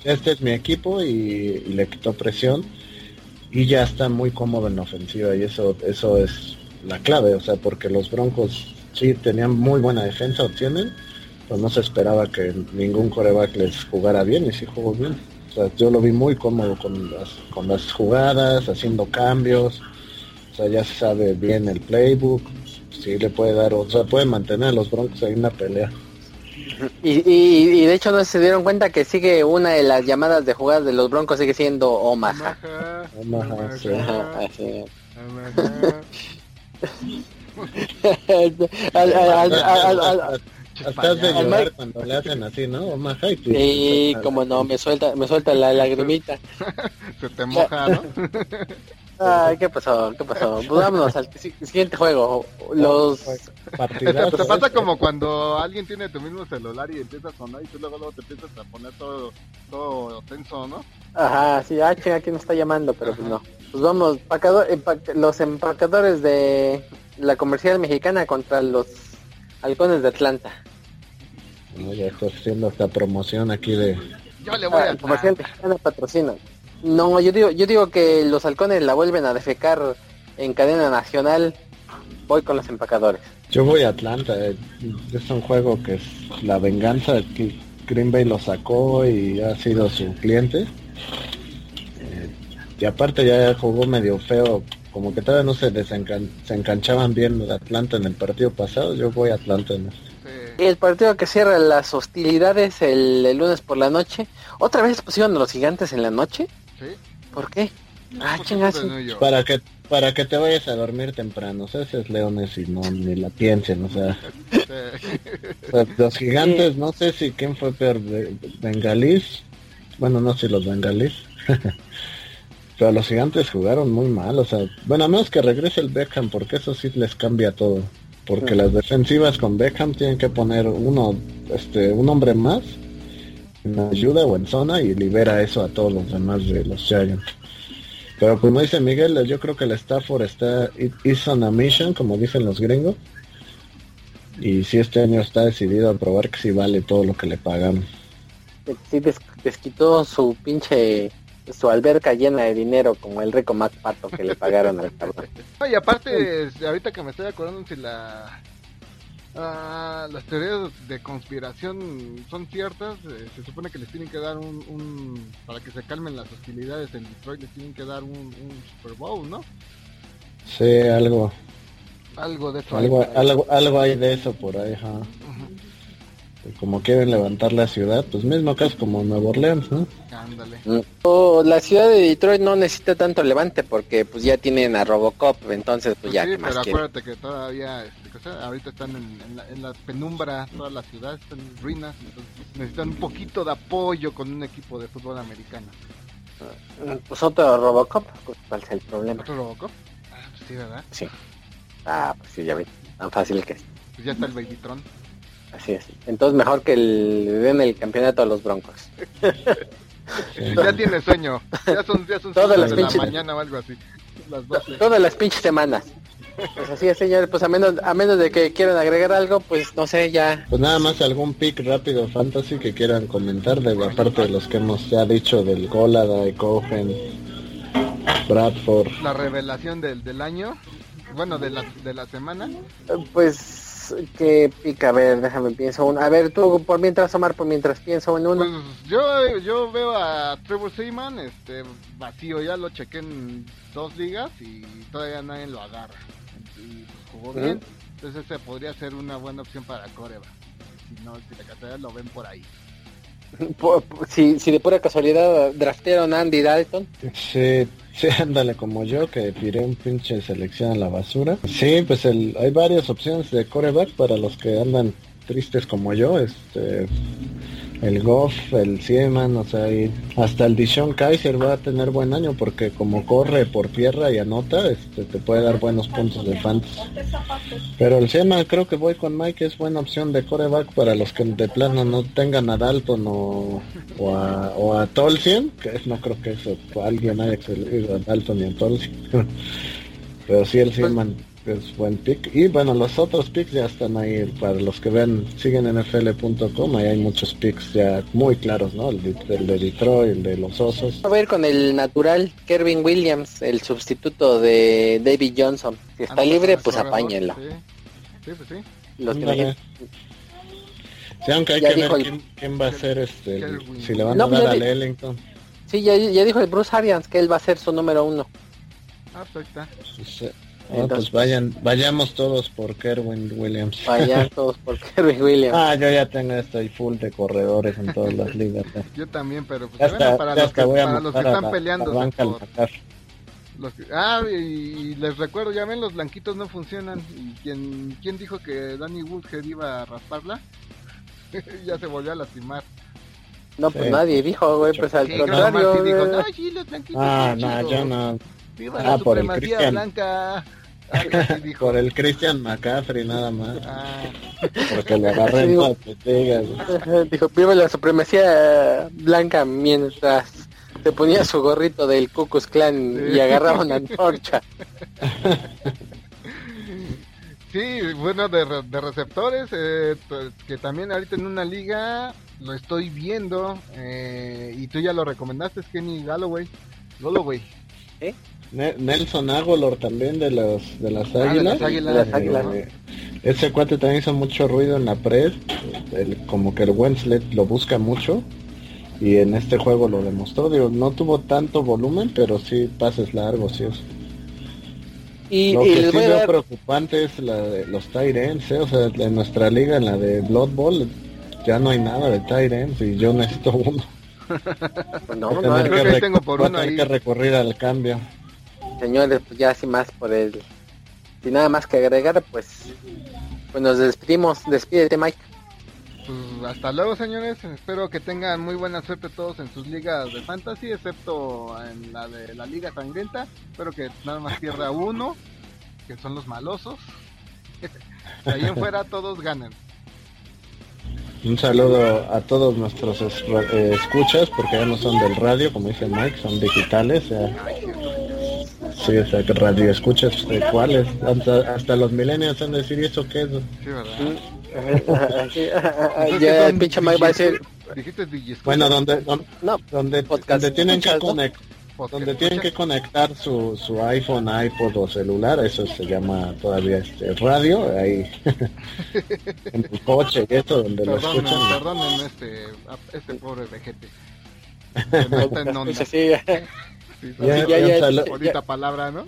este es mi equipo y, le quitó presión y ya está muy cómodo en ofensiva y eso eso es la clave, o sea, porque los Broncos sí tenían muy buena defensa, o tienen, pero no se esperaba que ningún coreback les jugara bien y sí jugó bien yo lo vi muy cómodo con las, con las jugadas, haciendo cambios. O sea, ya se sabe bien el playbook. Sí le puede dar, o sea, puede mantener a los Broncos ahí en la pelea. Y, y, de hecho no se dieron cuenta que sigue una de las llamadas de jugadas de los Broncos sigue siendo Omaha. Omaha, sí. Estás de llorar cuando le hacen así, ¿no? Omaha y Sí, como no, me suelta, me suelta la lagrimita. Se te moja, ¿no? Ay, ¿qué pasó? ¿Qué pasó? Pues vámonos al siguiente juego. Los te pasa como cuando alguien tiene tu mismo celular y empieza a sonar y tú luego, luego te empiezas a poner todo, todo tenso, ¿no? Ajá, sí, ah, chinga, ¿quién me está llamando? Pero pues no. Pues vamos, los empacadores de la comercial mexicana contra los halcones de Atlanta. No, ya estoy haciendo esta promoción aquí de... Yo le voy a... Ah, patrocina. No, yo digo, yo digo que los halcones la vuelven a defecar en cadena nacional. Voy con los empacadores. Yo voy a Atlanta. Eh, es un juego que es la venganza. Que Green Bay lo sacó y ha sido su cliente. Eh, y aparte ya jugó medio feo. Como que todavía no se, se enganchaban bien Atlanta en el partido pasado. Yo voy a Atlanta en este el partido que cierra las hostilidades el, lunes por la noche. ¿Otra vez pusieron a los gigantes en la noche? Sí. ¿Por qué? Ah, Para que para que te vayas a dormir temprano, o sea, es leones y no ni la piensen, o sea, los gigantes, no sé si quién fue peor, bengalís, bueno, no sé los bengalís, pero los gigantes jugaron muy mal, o sea, bueno, a menos que regrese el Beckham, porque eso sí les cambia todo porque las defensivas con Beckham tienen que poner uno, este, un hombre más en ayuda o en zona y libera eso a todos los demás de los Giants. Pero como dice Miguel, yo creo que el Stafford está is on a mission, como dicen los gringos. Y si este año está decidido a probar que si vale todo lo que le pagan. Sí, desquitó su pinche su alberca llena de dinero como el rico Mac Pato que le pagaron al cabrón. y aparte, ahorita que me estoy acordando si la ah, las teorías de conspiración son ciertas, eh, se supone que les tienen que dar un, para que se calmen las hostilidades en Detroit les tienen que dar un, Super Bowl, ¿no? Sí, algo. Algo de eso. Algo, algo, algo hay de eso por ahí, ajá como quieren levantar la ciudad, pues mismo caso como Nueva Orleans, ¿no? Ándale. Mm. la ciudad de Detroit no necesita tanto levante porque pues ya tienen a Robocop, entonces pues, ya. Sí, pero acuérdate que todavía, este, ahorita están en, la, penumbra, toda la ciudad están en ruinas, entonces necesitan un poquito de apoyo con un equipo de fútbol americano. Ah, pues otro Robocop, pues, ¿cuál es el problema? ¿Otro Robocop? Ah, pues sí, ¿verdad? Sí. Ah, pues sí, ya ves, tan fácil que es. Pues ya está el Babytron. Así es. Entonces mejor que le den el campeonato a los Broncos. ya tiene sueño. Ya son, ya son Todas las de la mañana o algo así. Todas las pinches semanas. Pues así es, señor, pues a menos, a menos de que quieran agregar algo, pues no sé, ya. Pues nada más algún pick rápido fantasy que quieran comentar, de aparte de los que hemos ya dicho del Golada, Cohen, Bradford. La revelación del, del año, bueno, de la, de la semana. Pues que pica, a ver, déjame pienso uno. A ver, tú por mientras Omar, por mientras pienso en uno. Pues yo, yo veo a Trevor Seaman este vacío, ya lo chequé en dos ligas y todavía nadie lo agarra. Y pues, jugó bien, entonces ese podría ser una buena opción para Coreba. Si no, si la casualidad lo ven por ahí. Si, si de pura casualidad draftearon a Andy Dalton. Sí, sí, ándale como yo que tiré un pinche selección a la basura. Sí, pues hay varias opciones de coreback para los que andan tristes como yo. Este, el Goff, el Sieman, o sea, hasta el Dishon Kaiser va a tener buen año porque como corre por tierra y anota, este, te puede dar buenos puntos de fantasy. Pero el Sieman creo que voy con Mike, es buena opción de coreback para los que de plano no tengan a Dalton o, a, o a Tolcien, que no creo que eso alguien haya excedido a Dalton y a Tolcien. Pero sí el Sieman es buen pick. Y bueno, los otros picks ya están ahí para los que ven, siguen nfl.com, ahí hay muchos picks ya muy claros, ¿no? El de, el de Detroit, el de los Osos. A ver con el natural, Kervin Williams, el sustituto de David Johnson. Si está ah, libre, pues apáñenlo. Sí, pues sí. Los que Sí, aunque hay que ver quién, va a ser este, si le van a pues dar a Ellington. Sí, ya, ya dijo el Bruce Arians que él va a ser su número uno. Ah, pues está. Ah, pues vayan, vayamos todos por Kerwin Williams. Vayan todos por Kerwin Williams. ah, yo ya tengo estoy full de corredores en todas las ligas. yo también, pero pues, para, los que, para los que están peleando. ah, y, les recuerdo, ya ven, los blanquitos no funcionan. ¿Y quién, quién dijo que Danny Woodhead iba a rasparla? ya se volvió a lastimar. No, pues nadie dijo, güey, pues al contrario. ah, no, yo no. Viva ah, la supremacía blanca. Por el Christian McCaffrey nada más. Ah. Porque le agarré Dijo, viva la supremacía blanca mientras se ponía su gorrito del Cucus Clan y agarraba una antorcha. Sí, bueno, de, de receptores, eh, que también ahorita en una liga lo estoy viendo, eh, y tú ya lo recomendaste, es Kenny Galloway. Galloway. ¿Eh? Nelson Agolor también de las de las ah, águilas. Eh, ese cuate también hizo mucho ruido en la pred, como que el Wenslet lo busca mucho y en este juego lo demostró. Digo, no tuvo tanto volumen, pero sí pases largos y eso. Y, lo que sí veo preocupante es la de los Tyrants, ¿eh? o sea, en nuestra liga, en la de Blood Bowl, ya no hay nada de Tyrants y yo necesito uno. no, no, que, tengo por uno ahí. que recurrir al cambio señores, pues ya sin más por el... Sin nada más que agregar, pues, pues nos despedimos. Despídete, Mike. Pues hasta luego, señores. Espero que tengan muy buena suerte todos en sus ligas de fantasy, excepto en la de la Liga Sangrienta. Espero que nada más pierda uno, que son los malosos. ahí en fuera todos ganan. Un saludo a todos nuestros eh, escuchas, porque ya no son del radio, como dice Mike, son digitales. Sí, o sea, que radio escuchas de cuáles. Hasta, hasta los millennials han de decir, eso qué es? Sí, ¿verdad? ya el pinche Mike va a decir... Bueno, donde, donde, no, donde, donde tienen que conectar donde tienen que conectar su, su iPhone, iPod o celular, eso se llama todavía este radio, ahí en el coche y esto donde lo escuchan. Perdonen este, este pobre vejete. no, sí, ya, ya, ya, palabra, ¿no?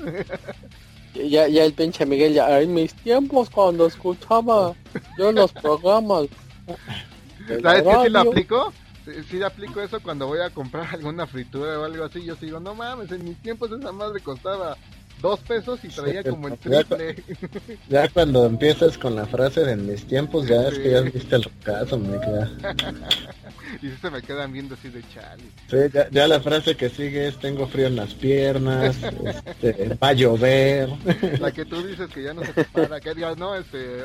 ya, ya el pinche Miguel ya, en mis tiempos cuando escuchaba yo los programas. ¿Sabes qué si lo aplico? Si aplico eso cuando voy a comprar alguna fritura o algo así. Yo digo, no mames, en mis tiempos esa madre costaba dos pesos y traía como el triple. Ya, cuando empiezas con la frase de en mis tiempos, ya es que ya viste el caso, me. y se me quedan viendo así de chale. Sí, ya, la frase que sigue es tengo frío en las piernas, este, va a llover. La que tú dices que ya no se te para, que digas, no, este...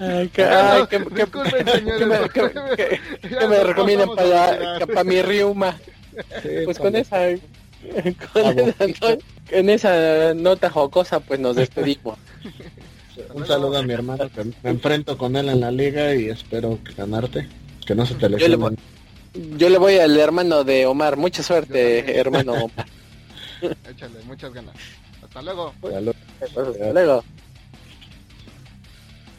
Ay, que, ay, que, que, que, me, recomiendan para, para mi riuma. pues con esa en esa nota jocosa, pues nos despedimos. Un saludo a mi hermano, que me enfrento con él en la liga y espero ganarte, que no se te lesione. Yo le voy al hermano de Omar. Mucha suerte, hermano Échale, muchas ganas. Hasta luego. Hasta luego.